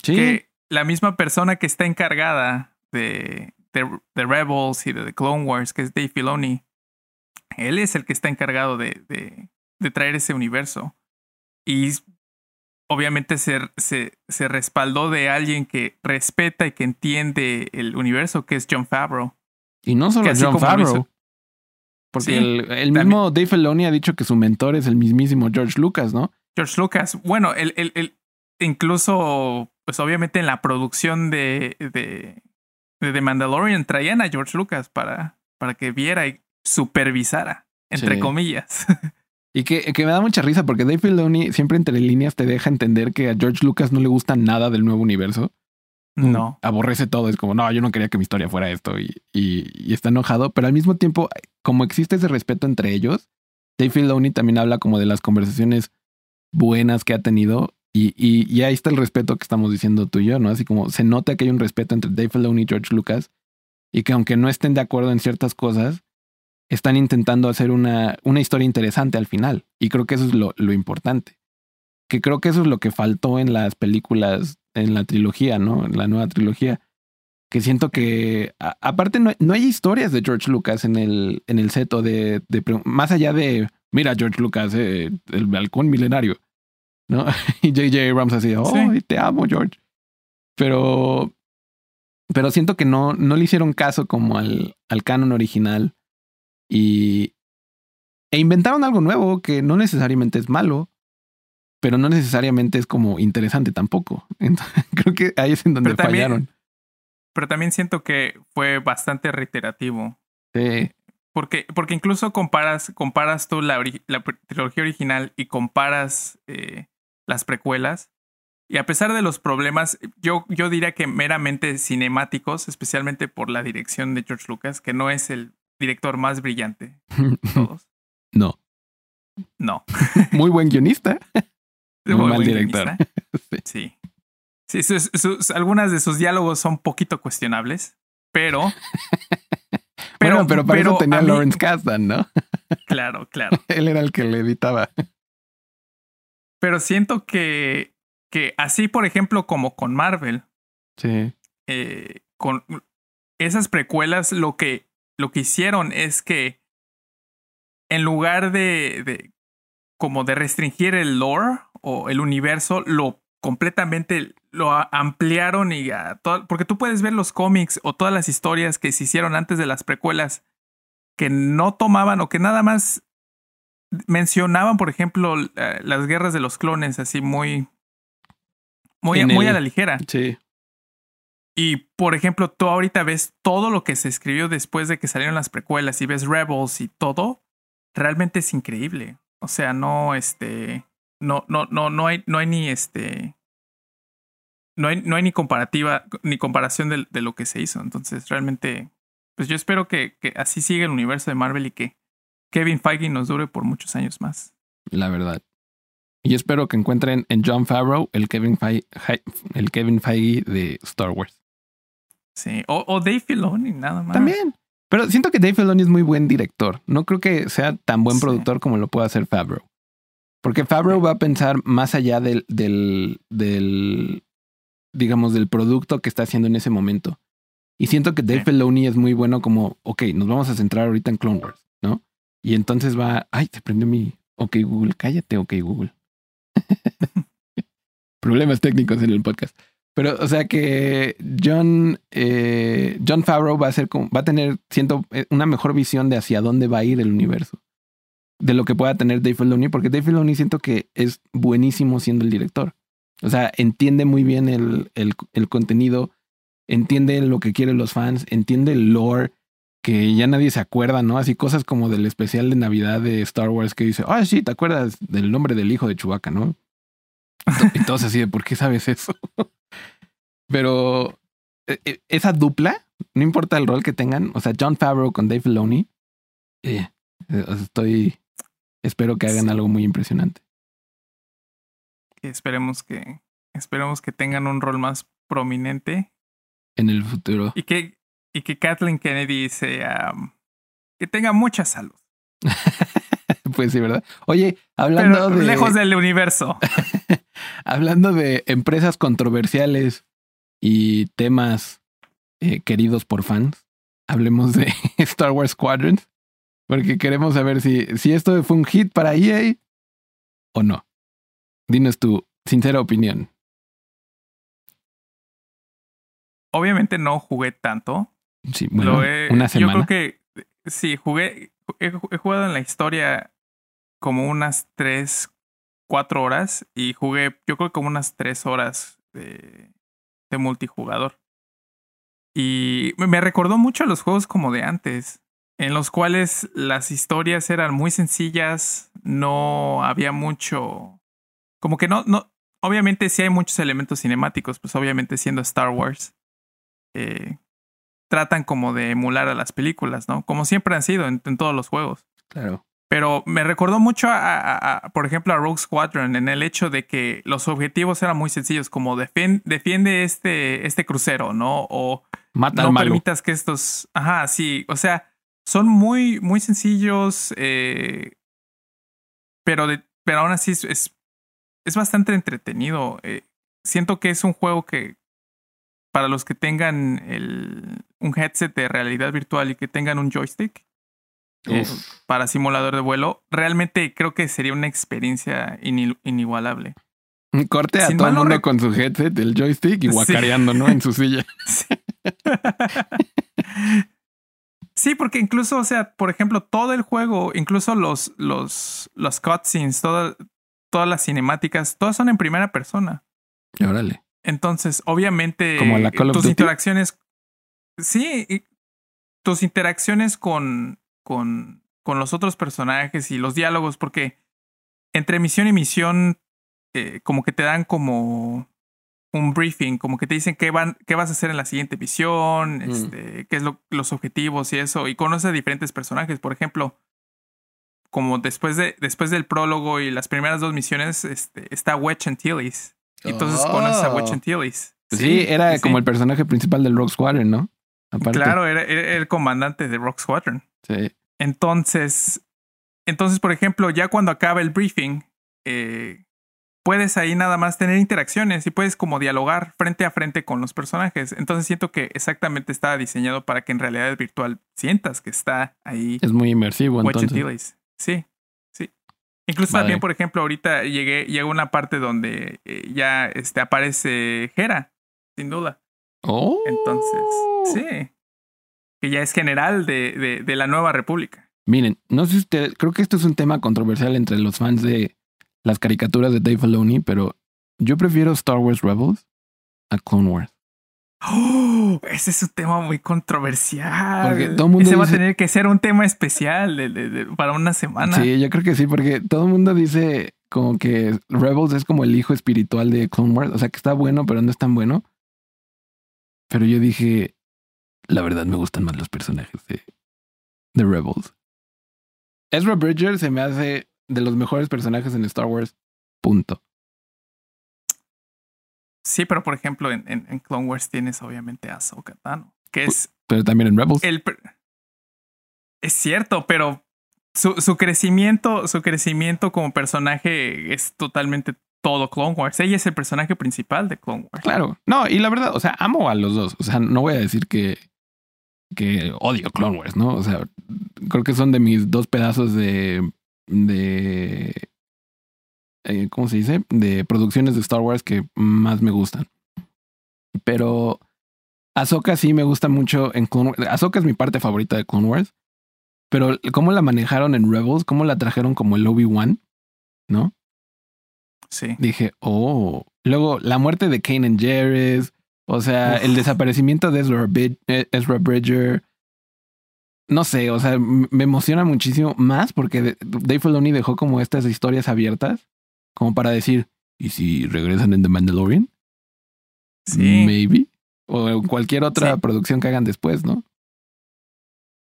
Sí. Que la misma persona que está encargada de, de, de, Rebels y de The Clone Wars, que es Dave Filoni, él es el que está encargado de, de, de traer ese universo. Y obviamente se, se, se, respaldó de alguien que respeta y que entiende el universo, que es John Favreau. Y no solo John Favreau. Porque sí, el, el mismo Dave Filoni ha dicho que su mentor es el mismísimo George Lucas, ¿no? George Lucas. Bueno, el, el, el incluso, pues obviamente en la producción de, de, de The Mandalorian traían a George Lucas para, para que viera y supervisara, entre sí. comillas. [LAUGHS] Y que, que, me da mucha risa porque Dave Filoni siempre entre líneas te deja entender que a George Lucas no le gusta nada del nuevo universo. No. Aborrece todo. Es como, no, yo no quería que mi historia fuera esto. Y, y, y, está enojado. Pero al mismo tiempo, como existe ese respeto entre ellos, Dave Filoni también habla como de las conversaciones buenas que ha tenido. Y, y, y ahí está el respeto que estamos diciendo tú y yo, ¿no? Así como se nota que hay un respeto entre Dave Filoni y George Lucas. Y que aunque no estén de acuerdo en ciertas cosas, están intentando hacer una, una historia interesante al final. Y creo que eso es lo, lo importante. que creo que eso es lo que faltó en las películas, en la trilogía, ¿no? En la nueva trilogía. Que siento que, aparte, no, no, hay historias de George Lucas en el, en el seto de, de, más allá de, mira, George Lucas, eh, el balcón milenario, ¿no? [LAUGHS] y J.J. Abrams así, oh, te amo, George. Pero, pero siento que no, no le hicieron caso como al, al canon original y, e inventaron algo nuevo que no necesariamente es malo, pero no necesariamente es como interesante tampoco. [LAUGHS] Entonces, creo que ahí es en donde fallaron. Pero también siento que fue bastante reiterativo. Sí. Porque, porque incluso comparas, comparas tú la, la trilogía original y comparas eh, las precuelas. Y a pesar de los problemas, yo, yo diría que meramente cinemáticos, especialmente por la dirección de George Lucas, que no es el director más brillante de [LAUGHS] todos. no. No. [LAUGHS] Muy buen guionista. Muy, mal director. [LAUGHS] sí. Sí, sus, algunas de sus diálogos son poquito cuestionables, pero. pero bueno, pero para eso tenía Lawrence Kasdan, ¿no? claro, claro. Él era el que le editaba. Pero siento que, que así, por ejemplo, como con Marvel. Sí. Eh, con esas precuelas, lo que, lo que hicieron es que en lugar de, de como de restringir el lore o el universo, lo completamente lo ampliaron y a todo, porque tú puedes ver los cómics o todas las historias que se hicieron antes de las precuelas que no tomaban o que nada más mencionaban, por ejemplo, las guerras de los clones así muy muy, muy a la ligera. Sí. Y por ejemplo, tú ahorita ves todo lo que se escribió después de que salieron las precuelas y ves Rebels y todo, realmente es increíble. O sea, no, este, no, no, no, no hay, no hay ni este, no hay, no hay ni comparativa, ni comparación de, lo que se hizo. Entonces, realmente, pues yo espero que, que así siga el universo de Marvel y que Kevin Feige nos dure por muchos años más. La verdad. Y espero que encuentren en John Favreau el Kevin Feige, el Kevin Feige de Star Wars. Sí, o, o Dave Filoni, nada más. También. Pero siento que Dave Filoni es muy buen director. No creo que sea tan buen productor como lo pueda hacer Favreau. Porque Favreau va a pensar más allá del, del, del, digamos, del producto que está haciendo en ese momento. Y siento que Dave Filoni es muy bueno como, ok, nos vamos a centrar ahorita en Clone Wars, ¿no? Y entonces va, ay, se prendió mi, ok Google, cállate, ok Google. [LAUGHS] Problemas técnicos en el podcast. Pero, o sea que John, eh, John Favreau va a ser va a tener, siento, eh, una mejor visión de hacia dónde va a ir el universo. De lo que pueda tener Dave Filoni, porque Dave Filoni siento que es buenísimo siendo el director. O sea, entiende muy bien el, el, contenido, entiende lo que quieren los fans, entiende el lore que ya nadie se acuerda, ¿no? Así cosas como del especial de Navidad de Star Wars que dice, ah, sí, ¿te acuerdas del nombre del hijo de Chewbacca, no? Y todos así de, ¿por qué sabes eso? Pero e, e, esa dupla, no importa el rol que tengan, o sea, John Favreau con Dave Filoni, eh, eh, estoy, espero que hagan algo muy impresionante. Esperemos que, esperemos que tengan un rol más prominente en el futuro y que y que Kathleen Kennedy sea que tenga mucha salud. [LAUGHS] pues sí, ¿verdad? Oye, hablando de lejos del universo. [LAUGHS] hablando de empresas controversiales y temas eh, queridos por fans, hablemos de [LAUGHS] Star Wars Squadrons, porque queremos saber si, si esto fue un hit para EA o no. Dinos tu sincera opinión. Obviamente no jugué tanto. Sí, bueno, una semana. Yo creo que sí, jugué, he, jugado en la historia como unas tres, cuatro horas y jugué, yo creo que como unas tres horas de, multijugador. Y me recordó mucho a los juegos como de antes, en los cuales las historias eran muy sencillas, no había mucho, como que no, no, obviamente sí hay muchos elementos cinemáticos, pues obviamente siendo Star Wars, eh, tratan como de emular a las películas, ¿no? Como siempre han sido en, todos los juegos. Claro. Pero me recordó mucho a, por ejemplo, a Rogue Squadron en el hecho de que los objetivos eran muy sencillos, como defiende este, este crucero, ¿no? O Mata no permitas que estos... Ajá, sí. O sea, son muy, muy sencillos, eh, pero, de, pero aún así es, es bastante entretenido. Eh, siento que es un juego que para los que tengan el, un headset de realidad virtual y que tengan un joystick para simulador de vuelo, realmente creo que sería una experiencia inigualable. Corte a todo el mundo con su headset, el joystick y guacareando, ¿no? En su silla. [LAUGHS] [LAUGHS] Sí. porque incluso, o sea, por ejemplo, todo el juego, incluso los, los, los cutscenes, todas las cinemáticas, todas son en primera persona. Órale. Entonces, obviamente, tus interacciones. Sí, tus interacciones con, con, con los otros personajes y los diálogos, porque entre misión y misión, eh, como que te dan como un briefing, como que te dicen qué, van, qué vas a hacer en la siguiente misión, mm. este, qué es lo, los objetivos y eso, y conoces a diferentes personajes. Por ejemplo, como después, de, después del prólogo y las primeras dos misiones, este, está Wedge Antilles. Entonces conoces a Wedge Antilles. Sí, era como el personaje principal del Rock Squadron, ¿no? Claro, era, el comandante de Rock Squadron. Sí. Entonces, entonces, por ejemplo, ya cuando acaba el briefing, eh, puedes ahí nada más tener interacciones y puedes como dialogar frente a frente con los personajes. Entonces siento que exactamente está diseñado para que en realidad virtual sientas que está ahí. Es muy inmersivo entonces. Sí, sí. Incluso también, por ejemplo, ahorita llegué, llegó una parte donde eh, ya este, aparece Hera, sin duda. Oh. Entonces, sí. Que ya es general de, de, de la nueva república. Miren, no sé si usted, creo que esto es un tema controversial entre los fans de las caricaturas de Dave Filoni, pero yo prefiero Star Wars Rebels a Clone Wars. Oh, ese es un tema muy controversial. Porque todo mundo ese va a tener que ser un tema especial de, para una semana. Sí, yo creo que sí, porque todo el mundo dice como que Rebels es como el hijo espiritual de Clone Wars. O sea, que está bueno, pero no es tan bueno. Pero yo dije, la verdad me gustan más los personajes de, de Rebels. Ezra Bridger se me hace de los mejores personajes en Star Wars. Punto. Sí, pero por ejemplo, en, en, Clone Wars tienes obviamente a Ahsoka Tano, que es. Pero también en Rebels. es cierto, pero su, su, crecimiento, su crecimiento como personaje es totalmente todo Clone Wars. Ella es el personaje principal de Clone Wars. Claro. No, y la verdad, o sea, amo a los dos. O sea, no voy a decir que, que odio Clone Wars, ¿no? O sea, creo que son de mis dos pedazos de de eh, ¿cómo se dice? De producciones de Star Wars que más me gustan. Pero Ahsoka sí me gusta mucho en Clone Wars. Ahsoka es mi parte favorita de Clone Wars. Pero cómo la manejaron en Rebels, cómo la trajeron como el Obi-Wan, ¿no? Sí. Dije, oh. Luego, la muerte de Kanan Jarrus. O sea, el desaparecimiento de Ezra, Ezra Bridger no sé, o sea, me emociona muchísimo más porque Dave Filoni dejó como estas historias abiertas, como para decir, ¿y si regresan en The Mandalorian? Sí. Maybe. O cualquier otra producción que hagan después, ¿no?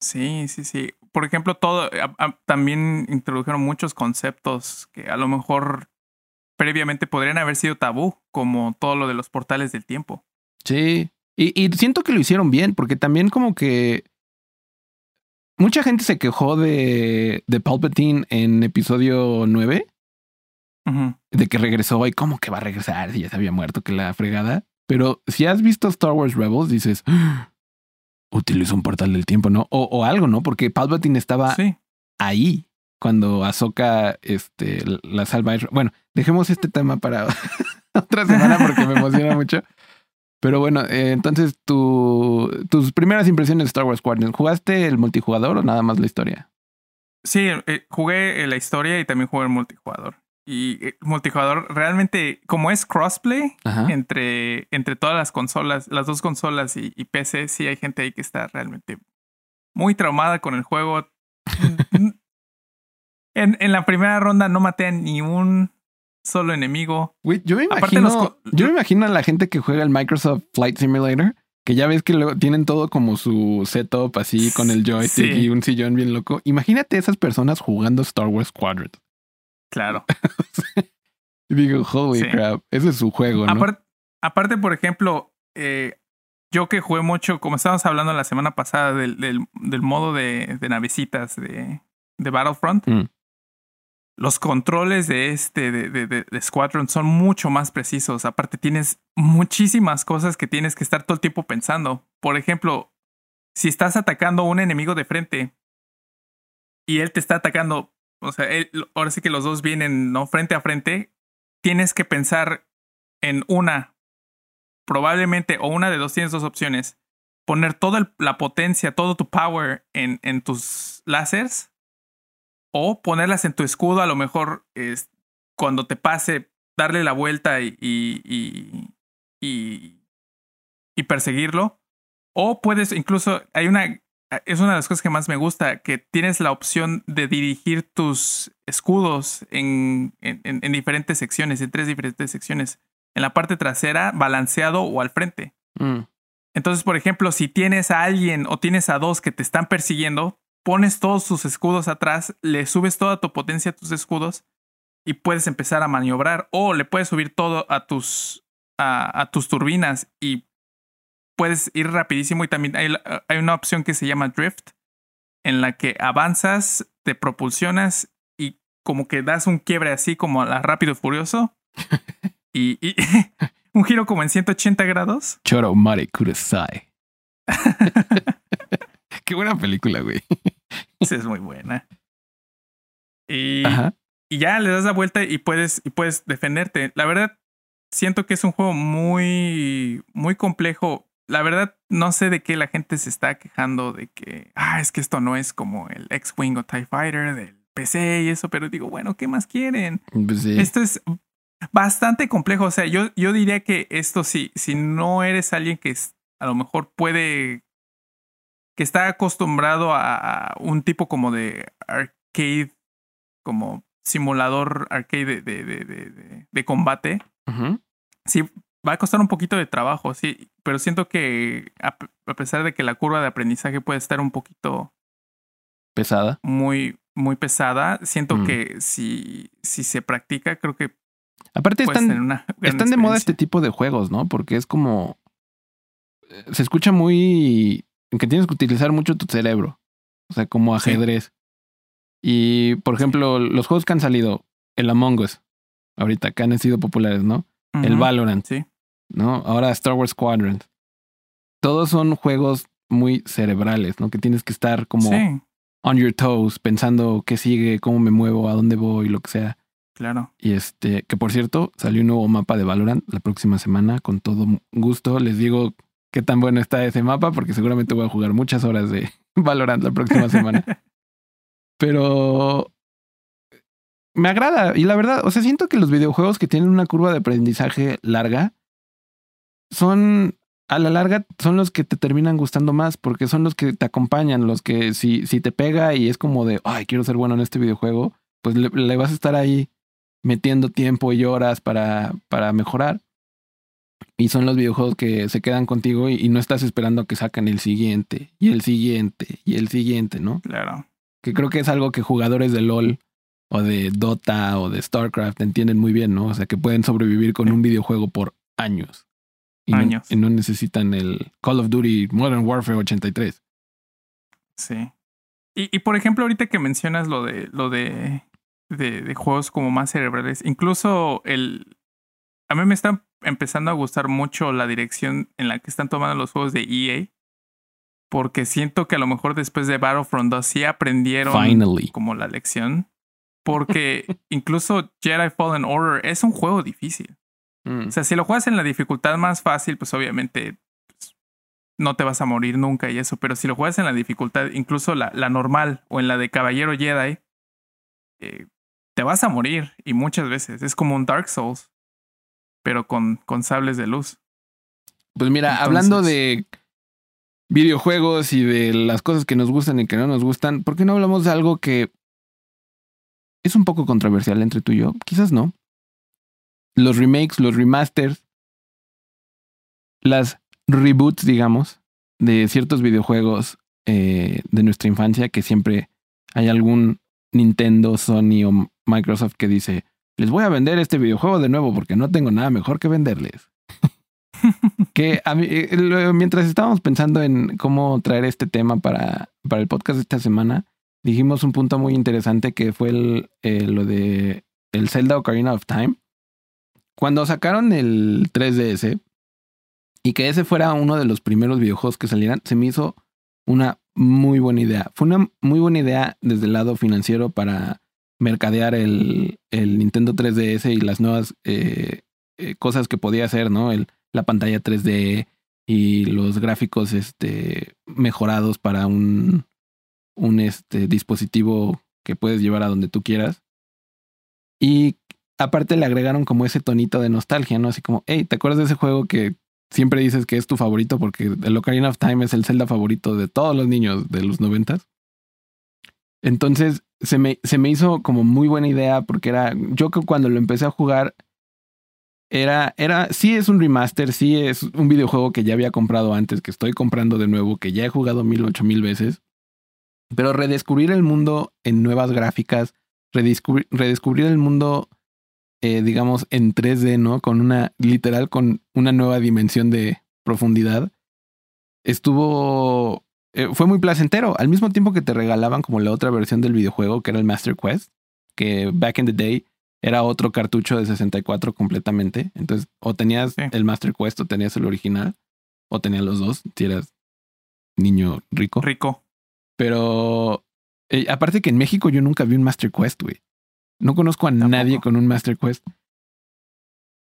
Sí, sí, sí. Por ejemplo, todo, también introdujeron muchos conceptos que a lo mejor previamente podrían haber sido tabú, como todo lo de los portales del tiempo. Sí, y, y siento que lo hicieron bien, porque también como que Mucha gente se quejó de, de Palpatine en episodio 9. De que regresó y cómo que va a regresar si ya se había muerto, que la fregada. Pero si has visto Star Wars Rebels, dices, ¡Ah! utilizó un portal del tiempo, ¿no? O, o algo, ¿no? Porque Palpatine estaba ahí cuando Ahsoka este, la salva. Bueno, dejemos este tema para [LAUGHS] otra semana porque me emociona [LAUGHS] mucho. Pero bueno, eh, entonces tu, tus primeras impresiones de Star Wars Squadron, ¿jugaste el multijugador o nada más la historia? Sí, eh, jugué la historia y también jugué el multijugador. Y el eh, multijugador realmente, como es crossplay entre, entre todas las consolas, las dos consolas y, y, PC, sí hay gente ahí que está realmente muy traumada con el juego. En, en la primera ronda no maté a ni un solo enemigo. yo me imagino, yo me imagino a la gente que juega el Microsoft Flight Simulator, que ya ves que luego tienen todo como su setup así con el joystick y un sillón bien loco. Imagínate esas personas jugando Star Wars Squadron. [LAUGHS] Claro. y digo, holy crap, ese es su juego, ¿no? Aparte, por ejemplo, eh, yo que jugué mucho, como estábamos hablando la semana pasada del, del, modo de, de navecitas de, de Battlefront. Mm los controles de este, de, de, de, Squadron son mucho más precisos. Aparte, tienes muchísimas cosas que tienes que estar todo el tiempo pensando. Por ejemplo, si estás atacando a un enemigo de frente y él te está atacando, o sea, ahora sí que los dos vienen ¿no? frente a frente, tienes que pensar en una, probablemente, o una de dos, tienes dos opciones. Poner toda la potencia, todo tu power en, en tus láseres o ponerlas en tu escudo, a lo mejor es, cuando te pase, darle la vuelta y, y, y, y, perseguirlo. O puedes incluso, hay una, es una de las cosas que más me gusta, que tienes la opción de dirigir tus escudos en, en, en diferentes secciones, en tres diferentes secciones. En la parte trasera, balanceado o al frente. Mm. Entonces, por ejemplo, si tienes a alguien o tienes a dos que te están persiguiendo, pones todos tus escudos atrás, le subes toda tu potencia a tus escudos y puedes empezar a maniobrar o le puedes subir todo a tus a, tus turbinas y puedes ir rapidísimo y también hay, hay, una opción que se llama drift en la que avanzas, te propulsionas y como que das un quiebre así como a la rápido furioso [LAUGHS] y, y [LAUGHS] un giro como en 180 grados. Choro Mare Kurosai. [LAUGHS] Qué buena película, güey. [LAUGHS] Sí, es muy buena. Y, y ya le das la vuelta y puedes, y puedes defenderte. La verdad, siento que es un juego muy, muy complejo. La verdad, no sé de qué la gente se está quejando de que, ah, es que esto no es como el X-Wing o TIE Fighter del PC y eso, pero digo, bueno, ¿qué más quieren? Pues esto es bastante complejo. O sea, yo, yo diría que esto sí, si no eres alguien que a lo mejor puede que está acostumbrado a un tipo como de arcade, como simulador arcade de, de, de, de combate, sí, va a costar un poquito de trabajo, sí, pero siento que a, pesar de que la curva de aprendizaje puede estar un poquito pesada, muy, muy pesada, siento mm. que si, si se practica, creo que Aparte están, están de moda este tipo de juegos, ¿no? Porque es como... Eh, se escucha muy en que tienes que utilizar mucho tu cerebro. O sea, como ajedrez. Y, por ejemplo, los juegos que han salido, el Among Us, ahorita, que han sido populares, ¿no? El Valorant. Sí. ¿No? Ahora Star Wars Squadron. Todos son juegos muy cerebrales, ¿no? Que tienes que estar como on your toes, pensando qué sigue, cómo me muevo, a dónde voy, lo que sea. Claro. Y este, que por cierto, salió un nuevo mapa de Valorant la próxima semana, con todo gusto. Les digo qué tan bueno está ese mapa, porque seguramente voy a jugar muchas horas de [LAUGHS] Valorant la próxima semana. [LAUGHS] Pero me agrada. Y la verdad, o sea, siento que los videojuegos que tienen una curva de aprendizaje larga son, a la larga, son los que te terminan gustando más, porque son los que te acompañan, los que si, si te pega y es como de, ay, quiero ser bueno en este videojuego, pues le, le vas a estar ahí metiendo tiempo y horas para, para mejorar. Y son los videojuegos que se quedan contigo y, no estás esperando a que saquen el siguiente y el siguiente y el siguiente, ¿no? Claro. Que creo que es algo que jugadores de LOL o de Dota o de StarCraft entienden muy bien, ¿no? O sea, que pueden sobrevivir con un videojuego por años. Y años. No, y no necesitan el Call of Duty Modern Warfare 83. Sí. Y, y por ejemplo, ahorita que mencionas lo de lo de, de, de juegos como más cerebrales, incluso el, a mí me está empezando a gustar mucho la dirección en la que están tomando los juegos de EA. Porque siento que a lo mejor después de Battlefront 2 sí aprendieron como la lección. Porque [LAUGHS] incluso Jedi Fallen Order es un juego difícil. Mm. O sea, si lo juegas en la dificultad más fácil, pues obviamente pues, no te vas a morir nunca y eso. Pero si lo juegas en la dificultad, incluso la, la normal o en la de Caballero Jedi, eh, te vas a morir y muchas veces. Es como un Dark Souls pero con, con sables de luz. Pues mira, hablando de videojuegos y de las cosas que nos gustan y que no nos gustan, ¿por qué no hablamos de algo que es un poco controversial entre tú y yo? Quizás no. Los remakes, los remasters, las reboots, digamos, de ciertos videojuegos eh, de nuestra infancia que siempre hay algún Nintendo, Sony o Microsoft que dice, les voy a vender este videojuego de nuevo porque no tengo nada mejor que venderles. [LAUGHS] que a mí, eh, mientras estábamos pensando en cómo traer este tema para, para el podcast esta semana, dijimos un punto muy interesante que fue eh, lo de el Zelda Ocarina of Time. Cuando sacaron el 3DS y que ese fuera uno de los primeros videojuegos que salieran, se me hizo una muy buena idea. Fue una muy buena idea desde el lado financiero para mercadear el, Nintendo 3DS y las nuevas eh, eh, cosas que podía hacer, ¿no? El, la pantalla 3D y los gráficos este, mejorados para un, un este, dispositivo que puedes llevar a donde tú quieras. Y aparte le agregaron como ese tonito de nostalgia, ¿no? Así como, hey, ¿te acuerdas de ese juego que siempre dices que es tu favorito? Porque el Ocarina of Time es el Zelda favorito de todos los niños de los noventas. Entonces se me, se me hizo como muy buena idea porque era, yo cuando lo empecé a jugar, era, era, sí es un remaster, sí es un videojuego que ya había comprado antes, que estoy comprando de nuevo, que ya he jugado mil, ocho mil veces. Pero redescubrir el mundo en nuevas gráficas, redescubrir, redescubrir el mundo, eh, digamos, en 3D, ¿no? Con una, literal, con una nueva dimensión de profundidad, estuvo, eh, fue muy placentero. Al mismo tiempo que te regalaban como la otra versión del videojuego, que era el Master Quest, que back in the day era otro cartucho de 64 completamente. Entonces, o tenías el Master Quest o tenías el original, o tenías los dos, si eras niño rico. Rico. Pero eh, aparte que en México yo nunca vi un Master Quest, güey. No conozco a nadie con un Master Quest.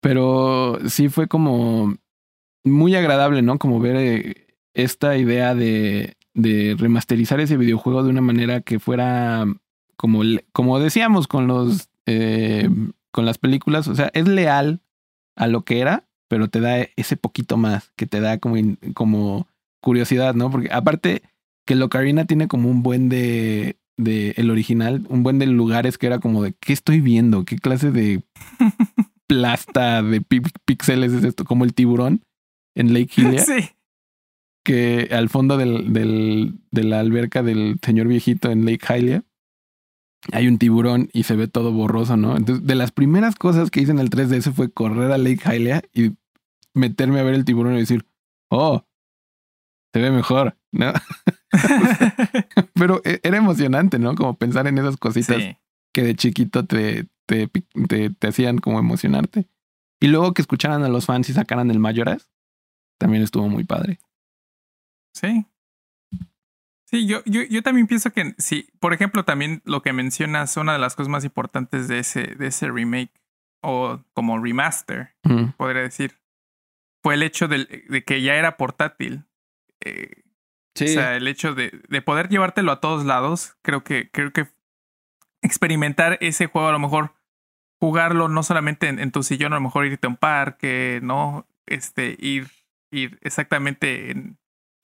Pero sí fue como muy agradable, ¿no? Como ver eh, esta idea de, de remasterizar ese videojuego de una manera que fuera como, como decíamos con los eh, con las películas. O sea, es leal a lo que era, pero te da ese poquito más, que te da como, como curiosidad, ¿no? Porque aparte que Locarina tiene como un buen de, de el original, un buen de lugares que era como de ¿qué estoy viendo? ¿Qué clase de [LAUGHS] plasta de píxeles es esto? Como el tiburón en Lake [LAUGHS] Hylia. Sí. Que al fondo del, del, de la alberca del señor viejito en Lake Hylia hay un tiburón y se ve todo borroso, ¿no? Entonces, de las primeras cosas que hice en el 3DS fue correr a Lake Hylia y meterme a ver el tiburón y decir, oh, se ve mejor, ¿no? [LAUGHS] Pero e, era emocionante, ¿no? Como pensar en esas cositas que de chiquito te, te, te, hacían como emocionarte. Y luego que escucharan a los fans y sacaran el Mayoras, también estuvo muy padre. Sí. Sí, yo, yo, yo también pienso que sí, por ejemplo, también lo que mencionas, una de las cosas más importantes de ese, de ese remake, o como remaster, podría decir, fue el hecho de, de que ya era portátil. Eh, o sea, el hecho de, de poder llevártelo a todos lados, creo que, creo que experimentar ese juego, a lo mejor jugarlo no solamente en, tu sillón, a lo mejor irte a un parque, ¿no? Este, ir, ir exactamente en.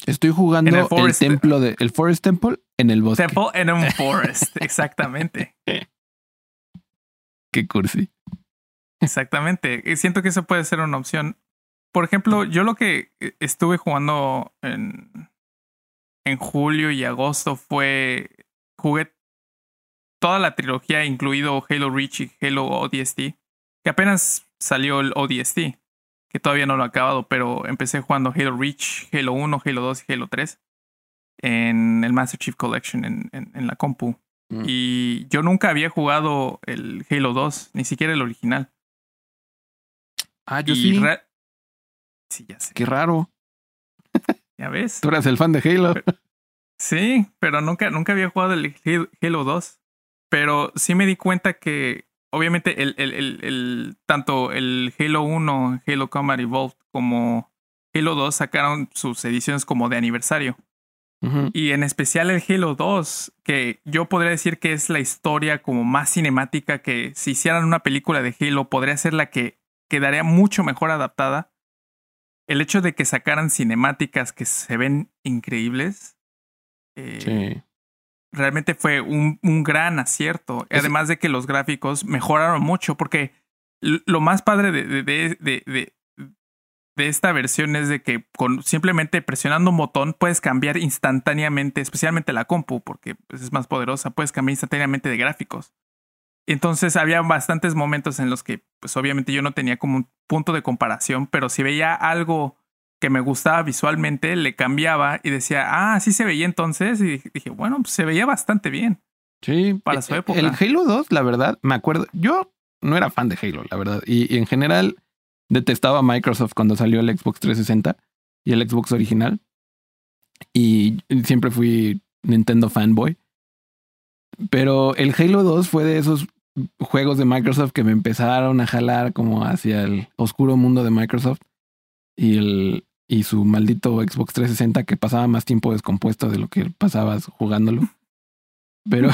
Estoy jugando el, el, templo de el Forest Temple en el bosque. Temple en un [LAUGHS] forest, exactamente. Qué cursi. Exactamente. Siento que eso puede ser una opción. Por ejemplo, yo lo que estuve jugando en, en julio y agosto fue. Jugué toda la trilogía, incluido Halo Reach y Halo ODST, que apenas salió el ODST, que todavía no lo he acabado, pero empecé jugando Halo Reach, Halo 1, Halo 2 y Halo 3 en el Master Chief Collection en, en, la compu. Mm. Y yo nunca había jugado el Halo 2, ni siquiera el original. Ah, yo sí. Sí, ya sé. Qué raro. Ya ves. Tú eras el fan de Halo. sí, pero nunca, nunca había jugado el Halo 2. Pero sí me di cuenta que, obviamente, el, el, el, el tanto el Halo 1, Halo Combat Evolved, como Halo 2 sacaron sus ediciones como de aniversario. Y en especial el Halo 2, que yo podría decir que es la historia como más cinemática que si hicieran una película de Halo podría ser la que quedaría mucho mejor adaptada el hecho de que sacaran cinemáticas que se ven increíbles. Eh, realmente fue un, un gran acierto. Además de que los gráficos mejoraron mucho, porque lo más padre de, de, de, de, de esta versión es de que con simplemente presionando un botón puedes cambiar instantáneamente, especialmente la compu, porque pues, es más poderosa, puedes cambiar instantáneamente de gráficos. Entonces había bastantes momentos en los que, pues obviamente yo no tenía como un punto de comparación, pero si veía algo que me gustaba visualmente, le cambiaba y decía, ah, así se veía entonces. Y dije, bueno, pues se veía bastante bien. Sí, para su e- época. El Halo 2, la verdad, me acuerdo, yo no era fan de Halo, la verdad, y, y en general detestaba a Microsoft cuando salió el Xbox 360 y el Xbox original. Y siempre fui Nintendo fanboy. Pero el Halo 2 fue de esos juegos de Microsoft que me empezaron a jalar como hacia el oscuro mundo de Microsoft y el y su maldito Xbox 360 que pasaba más tiempo descompuesto de lo que pasabas jugándolo. Pero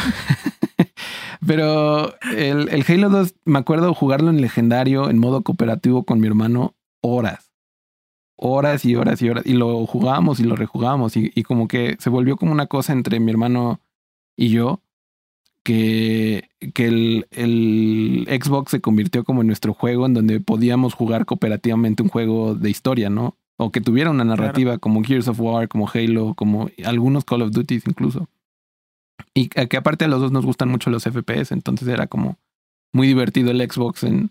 [LAUGHS] pero el, el Halo 2 me acuerdo jugarlo en legendario en modo cooperativo con mi hermano horas. Horas y horas y horas. Y lo jugábamos y lo rejugábamos. Y, y como que se volvió como una cosa entre mi hermano y yo que, que el, el, Xbox se convirtió como en nuestro juego en donde podíamos jugar cooperativamente un juego de historia, ¿no? O que tuviera una narrativa claro. como Gears of War, como Halo, como algunos Call of Duty incluso. Y que aparte a los dos nos gustan mucho los FPS, entonces era como muy divertido el Xbox en,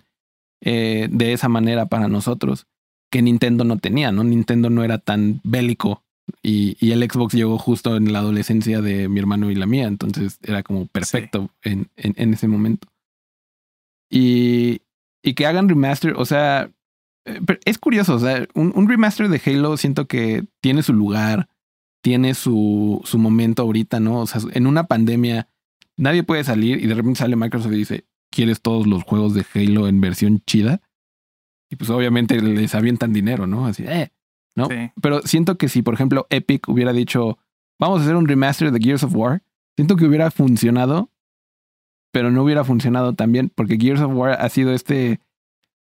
eh, de esa manera para nosotros, que Nintendo no tenía, ¿no? Nintendo no era tan bélico y, y, el Xbox llegó justo en la adolescencia de mi hermano y la mía, entonces era como perfecto sí. en, en, en, ese momento. Y, y que hagan remaster, o sea, es curioso, o sea, un, un, remaster de Halo siento que tiene su lugar, tiene su, su momento ahorita, ¿no? O sea, en una pandemia nadie puede salir y de repente sale Microsoft y dice, ¿quieres todos los juegos de Halo en versión chida? Y pues obviamente les avientan dinero, ¿no? Así, eh, ¿no? Sí. Pero siento que si, por ejemplo, Epic hubiera dicho, vamos a hacer un remaster de Gears of War, siento que hubiera funcionado, pero no hubiera funcionado también, porque Gears of War ha sido este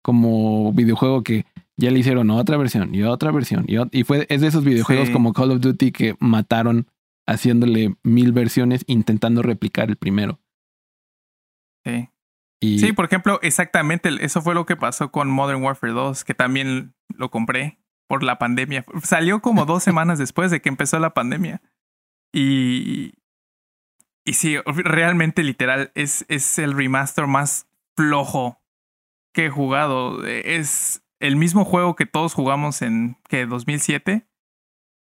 como videojuego que ya le hicieron otra versión y otra versión y, y fue es de esos videojuegos sí. como Call of Duty que mataron haciéndole mil versiones intentando replicar el primero. Sí. Y... Sí, por ejemplo, exactamente eso fue lo que pasó con Modern Warfare 2, que también lo compré por la pandemia. Salió como dos semanas después de que empezó la pandemia. Y, y sí, realmente literal, es, es el remaster más flojo que he jugado. Es el mismo juego que todos jugamos en que 2007,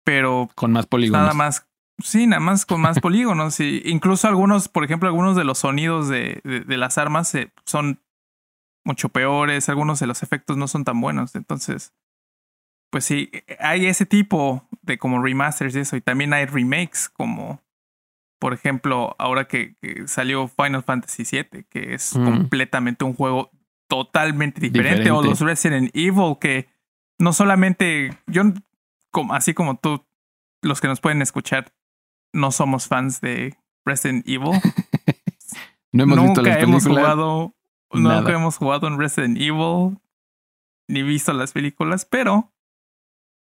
pero con más polígonos. Nada más, sí, nada más con más [LAUGHS] polígonos. Y incluso algunos, por ejemplo, algunos de los sonidos de, de, de las armas eh, son mucho peores, algunos de los efectos no son tan buenos. Entonces, pues sí, hay ese tipo de como remasters y eso, y también hay remakes como, por ejemplo, ahora que, que salió Final Fantasy VII, que es mm. completamente un juego totalmente diferente, diferente, o los Resident Evil, que no solamente, yo, como, así como tú, los que nos pueden escuchar, no somos fans de Resident Evil. [LAUGHS] no hemos nunca visto las hemos jugado, nada. nunca hemos jugado en Resident Evil, ni visto las películas, pero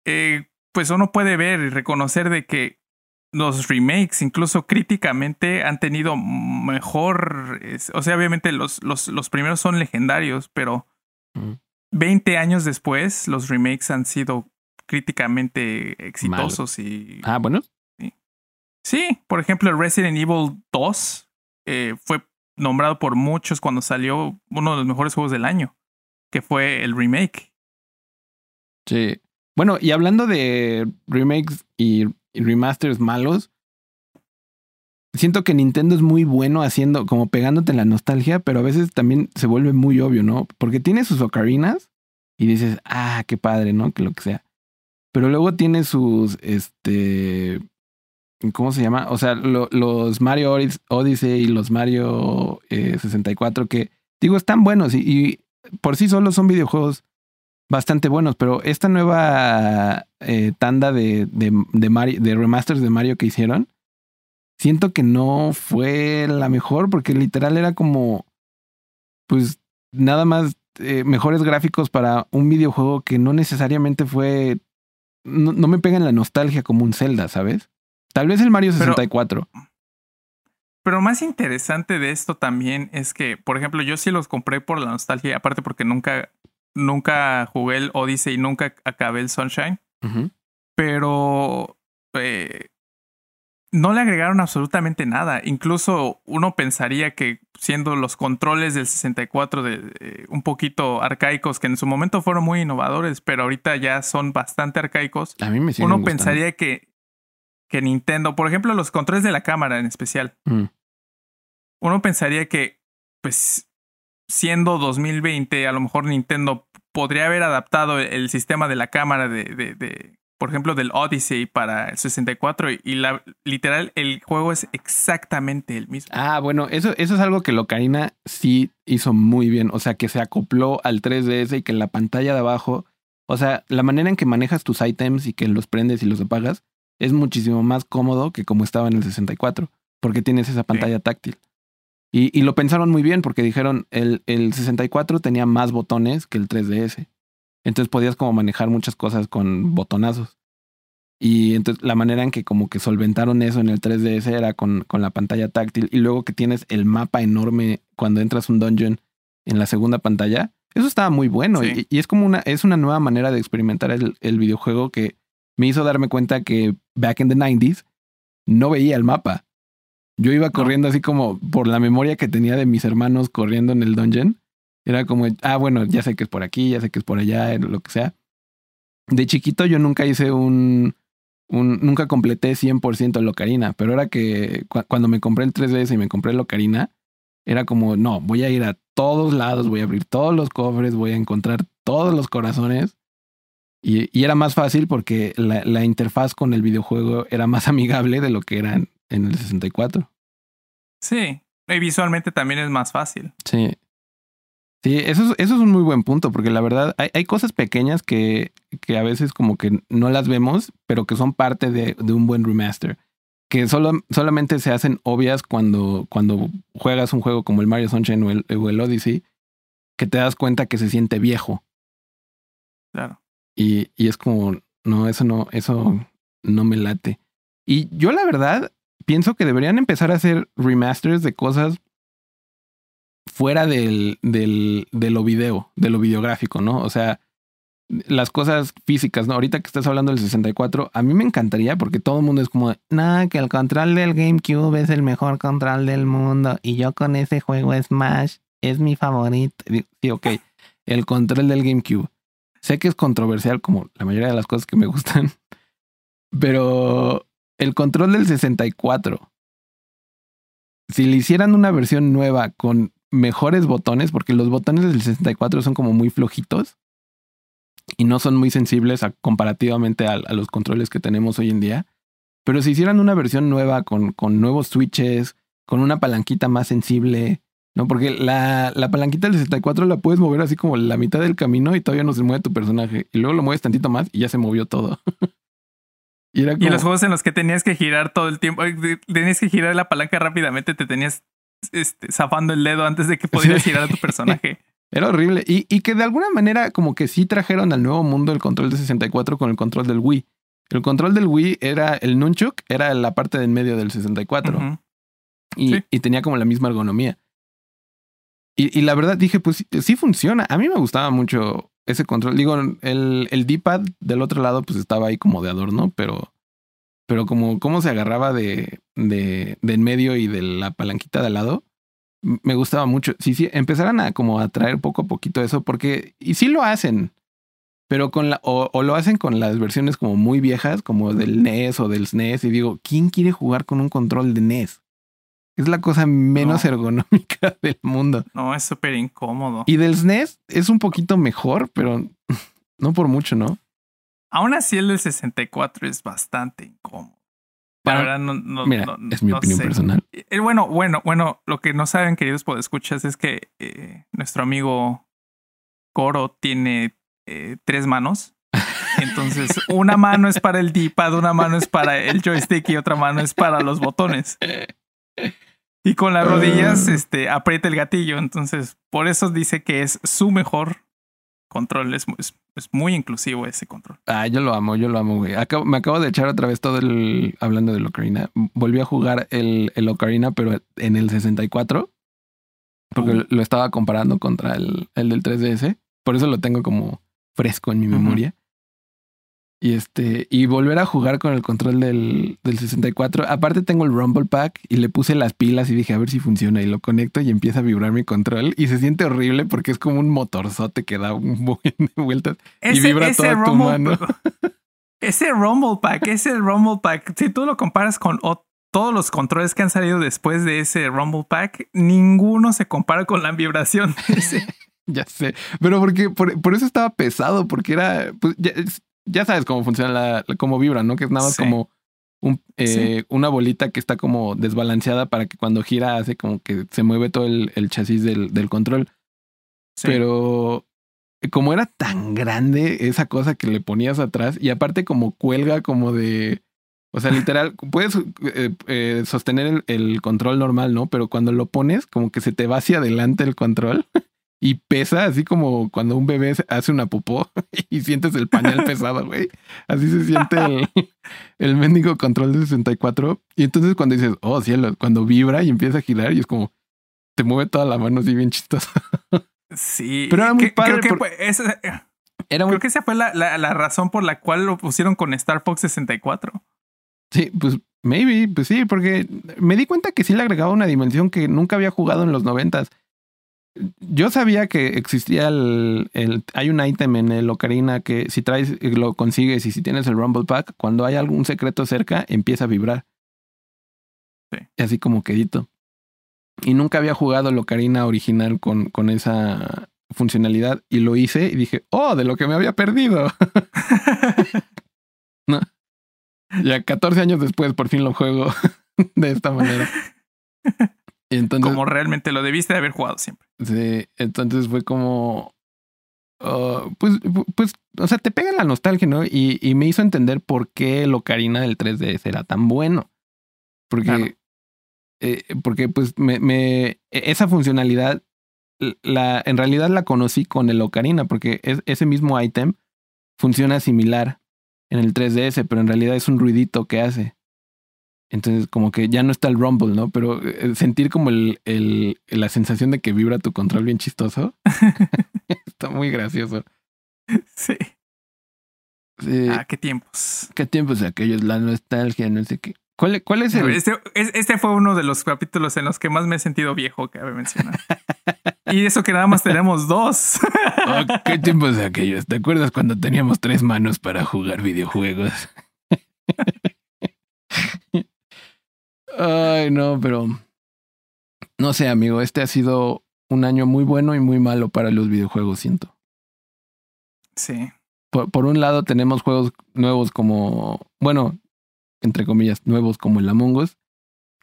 eh, pues uno puede ver y reconocer de que los remakes, incluso críticamente, han tenido mejor. O sea, obviamente los, los, los primeros son legendarios, pero mm. 20 años después, los remakes han sido críticamente exitosos Malo. y. Ah, bueno. Sí. sí, por ejemplo, Resident Evil 2 eh, fue nombrado por muchos cuando salió uno de los mejores juegos del año, que fue el remake. Sí. Bueno, y hablando de remakes y remasters malos, siento que Nintendo es muy bueno haciendo, como pegándote la nostalgia, pero a veces también se vuelve muy obvio, ¿no? Porque tiene sus ocarinas y dices, ah, qué padre, ¿no? Que lo que sea. Pero luego tiene sus, este, ¿cómo se llama? O sea, lo, los Mario Odyssey y los Mario eh, 64 que, digo, están buenos y, por sí solos son videojuegos bastante buenos, pero esta nueva eh, tanda de, de, de, Mario, de remasters de Mario que hicieron, siento que no fue la mejor porque literal era como, pues nada más eh, mejores gráficos para un videojuego que no necesariamente fue, no, no, me pega en la nostalgia como un Zelda, ¿sabes? Tal vez el Mario 64. Pero, pero más interesante de esto también es que, por ejemplo, yo sí los compré por la nostalgia, aparte porque nunca nunca jugué el Odyssey y nunca acabé el Sunshine. Uh -huh. Pero eh, no le agregaron absolutamente nada. Incluso uno pensaría que siendo los controles del 64 de, eh, un poquito arcaicos, que en su momento fueron muy innovadores, pero ahorita ya son bastante arcaicos. A mí me Uno gustando. pensaría que, que Nintendo, por ejemplo, los controles de la cámara en especial, Mm. uno pensaría que, pues, siendo 2020, a lo mejor Nintendo podría haber adaptado el sistema de la cámara de, de, de, por ejemplo, del Odyssey para el 64 y, y la, literal el juego es exactamente el mismo. Ah, bueno, eso, eso es algo que Locarina sí hizo muy bien. O sea, que se acopló al 3DS y que en la pantalla de abajo, o sea, la manera en que manejas tus ítems y que los prendes y los apagas es muchísimo más cómodo que como estaba en el 64, porque tienes esa pantalla táctil. Y, y, lo pensaron muy bien porque dijeron, el, el 64 tenía más botones que el 3DS. Entonces podías como manejar muchas cosas con botonazos. Y entonces la manera en que como que solventaron eso en el 3DS era con, con la pantalla táctil. Y luego que tienes el mapa enorme cuando entras un dungeon en la segunda pantalla. Eso estaba muy bueno. Sí. Y, y, es como una, es una nueva manera de experimentar el, el videojuego que me hizo darme cuenta que back in the 90s no veía el mapa. Yo iba corriendo así como por la memoria que tenía de mis hermanos corriendo en el dungeon. Era como, ah, bueno, ya sé que es por aquí, ya sé que es por allá, lo que sea. De chiquito yo nunca hice un, un nunca completé 100% Locarina, pero era que cu cuando me compré el 3DS y me compré Locarina, era como, no, voy a ir a todos lados, voy a abrir todos los cofres, voy a encontrar todos los corazones. Y, y era más fácil porque la, la, interfaz con el videojuego era más [LAUGHS] amigable de lo que era en, en el 64. Sí, y visualmente también es más fácil. Sí. Sí, eso es, eso es un muy buen punto, porque la verdad hay, hay cosas pequeñas que, que, a veces como que no las vemos, pero que son parte de, de un buen remaster. Que solo, solamente se hacen obvias cuando, cuando juegas un juego como el Mario Sunshine o el, o el Odyssey, que te das cuenta que se siente viejo. Claro. Y, y es como, no, eso no, eso no me late. Y yo la verdad pienso que deberían empezar a hacer remasters de cosas fuera del, del, de lo video, de lo videográfico, ¿no? O sea, las cosas físicas, ¿no? Ahorita que estás hablando del 64, a mí me encantaría porque todo el mundo es como, no, que el control del GameCube es el mejor control del mundo y yo con ese juego Smash es mi favorito. Sí, ok, el control del GameCube. Sé que es controversial como la mayoría de las cosas que me gustan, [LAUGHS] pero el control del 64, si le hicieran una versión nueva con mejores botones, porque los botones del 64 son como muy flojitos y no son muy sensibles a, comparativamente a, a, los controles que tenemos hoy en día. Pero si hicieran una versión nueva con, con nuevos switches, con una palanquita más sensible, ¿no? Porque la, la, palanquita del 64 la puedes mover así como la mitad del camino y todavía no se mueve tu personaje. Y luego lo mueves tantito más y ya se movió todo. [LAUGHS] y, como... y, los juegos en los que tenías que girar todo el tiempo, tenías que girar la palanca rápidamente, te tenías este, zafando el dedo antes de que pudieras girar a tu personaje. [LAUGHS] Era horrible. Y, y, que de alguna manera como que sí trajeron al nuevo mundo el control de 64 con el control del Wii. El control del Wii era el nunchuk, era la parte del medio del 64. Uh -huh. y, sí. y, tenía como la misma ergonomía. Y, y, la verdad dije, pues sí funciona. A mí me gustaba mucho ese control. Digo, el, el D-pad del otro lado pues estaba ahí como de adorno, pero, pero como cómo se agarraba de, de, de en medio y de la palanquita de al lado, me gustaba mucho. Si sí, sí, empezaran a como a traer poco a poquito eso, porque, y sí lo hacen, pero con la, o, o, lo hacen con las versiones como muy viejas, como del NES o del SNES, y digo, ¿quién quiere jugar con un control de NES? Es la cosa menos no. ergonómica [LAUGHS] del mundo. No, es súper incómodo. Y del SNES es un poquito mejor, pero [LAUGHS] no por mucho, ¿no? Aún así, el del 64 es bastante incómodo. Para, verdad, no, no, mira, no, es mi opinión sé. personal. Eh, bueno, bueno, bueno, lo que no saben, queridos podescuchas, es que eh, nuestro amigo Coro tiene eh, tres manos. Entonces, una mano es para el D-pad, una mano es para el joystick y otra mano es para los botones. [LAUGHS] [LAUGHS] Y con las rodillas, este, aprieta el gatillo. Entonces, por eso dice que es su mejor control. Es, es, es, muy inclusivo ese control. Ah, yo lo amo, yo lo amo, güey. Me acabo de echar otra vez todo el. Hablando del Ocarina. Volví a jugar el, el Ocarina, pero en el 64. Porque uh. lo estaba comparando contra el, el del 3DS. Por eso lo tengo como fresco en mi uh -huh. Y este, y volver a jugar con el control del, del 64. Aparte tengo el Rumble Pack y le puse las pilas y dije a ver si funciona. Y lo conecto y empieza a vibrar mi control. Y se siente horrible porque es como un motorzote que da un [LAUGHS] buen de vueltas y vibra toda tu mano. [LAUGHS] Ese Rumble Pack, ese Rumble Pack, si tú lo comparas con todos los controles que han salido después de ese Rumble Pack, ninguno se compara con la vibración de ese. [LAUGHS] ya sé, pero porque por, eso estaba pesado, porque era, pues, ya, sabes cómo funciona la, cómo vibra, ¿no? Que es nada más como un, eh, una bolita que está como desbalanceada para que cuando gira hace como que se mueve todo el, chasis del, del control. Pero como era tan grande esa cosa que le ponías atrás y aparte como cuelga como de o sea, literal, [LAUGHS] puedes eh, eh, sostener el, control normal, ¿no? Pero cuando lo pones, como que se te va hacia adelante el control [LAUGHS] y pesa, así como cuando un bebé hace una popó [LAUGHS] y sientes el pañal [LAUGHS] pesado, güey. Así se siente el, [LAUGHS] el mendigo control de 64. Y entonces cuando dices, oh cielo, cuando vibra y empieza a girar y es como, te mueve toda la mano así bien chistoso. Sí. Pero era muy padre. Creo que, esa, era creo que esa fue la, la, la razón por la cual lo pusieron con Star Fox 64. Sí, pues maybe, pues sí, porque me di cuenta que sí le agregaba una dimensión que nunca había jugado en los noventas. Yo sabía que existía el, el, hay un ítem en el Ocarina que si traes, lo consigues y si tienes el Rumble Pack, cuando hay algún secreto cerca, empieza a vibrar. Sí. Así como quedito. Y nunca había jugado el Ocarina original con, con esa funcionalidad y lo hice y dije, oh, de lo que me había perdido. [LAUGHS] no. Ya 14 años después por fin lo juego [LAUGHS] de esta manera. [LAUGHS] entonces, como realmente lo debiste de haber jugado siempre. Sí, entonces fue como... Uh, pues, pues, o sea, te pega la nostalgia, ¿no? Y, y, me hizo entender por qué el Ocarina del 3DS era tan bueno. Porque, eh, porque pues, me, me, esa funcionalidad, la, en realidad la conocí con el Ocarina, porque es, ese mismo ítem funciona similar en el 3DS, pero en realidad es un ruidito que hace. Entonces, como que ya no está el rumble, ¿no? Pero eh, sentir como el, el, la sensación de que vibra tu control bien chistoso. [LAUGHS] [LAUGHS] está muy gracioso. Sí. sí. Ah, qué tiempos. Qué tiempos aquellos, la nostalgia, no sé qué. ¿Cuál, cuál es el...? Este, este fue uno de los capítulos en los que más me he sentido viejo, que había mencionado. [LAUGHS] y eso que nada más tenemos dos. Oh, ¿Qué tiempos de aquellos? ¿Te acuerdas cuando teníamos tres manos para jugar videojuegos? Ay, no, pero... No sé, amigo, este ha sido un año muy bueno y muy malo para los videojuegos, siento. Sí. Por, por un lado tenemos juegos nuevos como... Bueno, entre comillas, nuevos como el Among Us,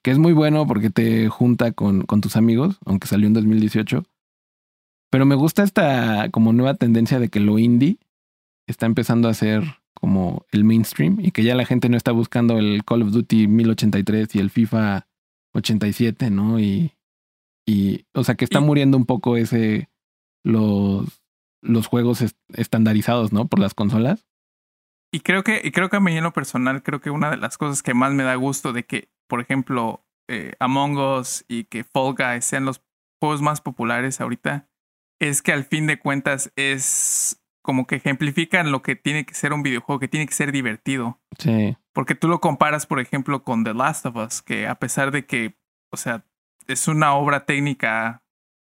que es muy bueno porque te junta con, con tus amigos, aunque salió en 2018. Pero me gusta esta como nueva tendencia de que lo indie está empezando a ser como el mainstream y que ya la gente no está buscando el Call of Duty 1083 y el FIFA 87, ¿no? Y, y o sea, que está muriendo un poco ese, los, los juegos estandarizados, ¿no? Por las consolas. Y creo que, y creo que a mí en lo personal, creo que una de las cosas que más me da gusto de que, por ejemplo, eh, Among Us y que Fall Guys sean los juegos más populares ahorita, es que al fin de cuentas es como que ejemplifican lo que tiene que ser un videojuego, que tiene que ser divertido. Sí. Porque tú lo comparas, por ejemplo, con The Last of Us, que a pesar de que, o sea, es una obra técnica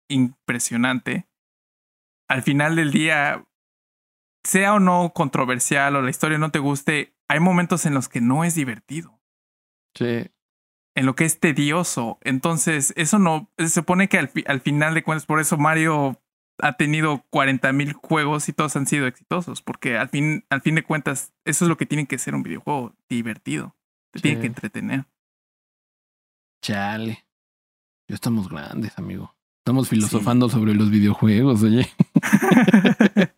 impresionante, al final del día sea o no controversial o la historia no te guste, hay momentos en los que no es divertido. Sí. En lo que es tedioso. Entonces, eso no. Se supone que al, al final de cuentas, por eso Mario ha tenido 40 mil juegos y todos han sido exitosos. Porque al fin, al fin de cuentas, eso es lo que tiene que ser un videojuego divertido. Te tiene que entretener. Chale. Ya estamos grandes, amigo. Estamos filosofando sobre los videojuegos, oye. [LAUGHS]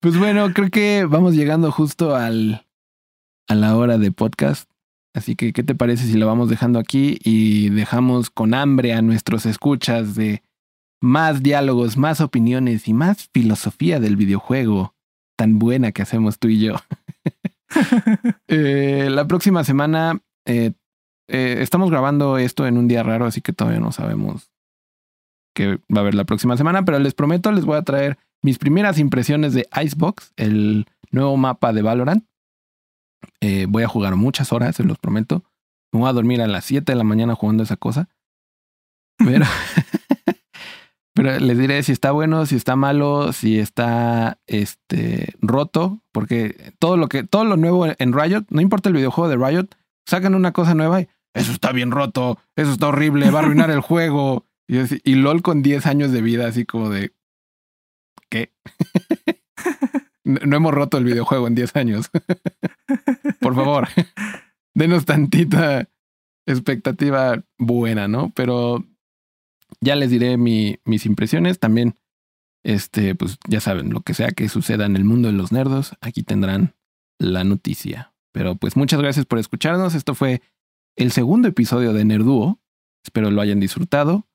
Pues bueno, creo que vamos llegando justo al, a la hora de podcast. Así que, ¿qué te parece si lo vamos dejando aquí y dejamos con hambre a nuestros escuchas de más diálogos, más opiniones y más filosofía del videojuego tan buena que hacemos tú y yo? [LAUGHS] Eh, la próxima semana eh, eh, estamos grabando esto en un día raro, así que todavía no sabemos qué va a haber la próxima semana, pero les prometo, les voy a traer mis primeras impresiones de Icebox, el nuevo mapa de Valorant. Voy a jugar muchas horas, se los prometo. Me voy a dormir a las 7 de la mañana jugando esa cosa. [LAUGHS] Pero, pero les diré si está bueno, si está malo, si está este, roto, porque todo lo que, todo lo nuevo en Riot, no importa el videojuego de Riot, sacan una cosa nueva y eso está bien roto, eso está horrible, va a arruinar el [LAUGHS] juego. Y, y LOL con 10 años de vida, así como de. ¿Qué? [LAUGHS] no hemos roto el videojuego en 10 años. [LAUGHS] Por favor, denos tantita expectativa buena, ¿no? Pero ya les diré mi, mis impresiones. También, este, pues ya saben, lo que sea que suceda en el mundo de los nerdos, aquí tendrán la noticia. Pero pues muchas gracias por escucharnos. Esto fue el segundo episodio de Nerduo. Espero lo hayan disfrutado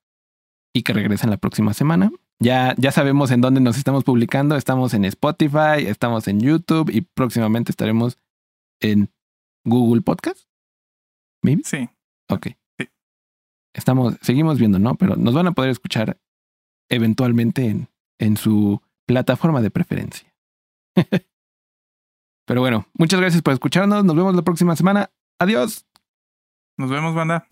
y que regresen la próxima semana. Ya, ya sabemos en dónde nos estamos publicando. Estamos en Spotify, estamos en YouTube y próximamente estaremos en Google Podcast. ¿Maybe? Sí. Ok. Estamos, seguimos viendo, ¿no? Pero nos van a poder escuchar eventualmente en, en su plataforma de preferencia. Pero bueno, muchas gracias por escucharnos. Nos vemos la próxima semana. Adiós. Nos vemos, banda.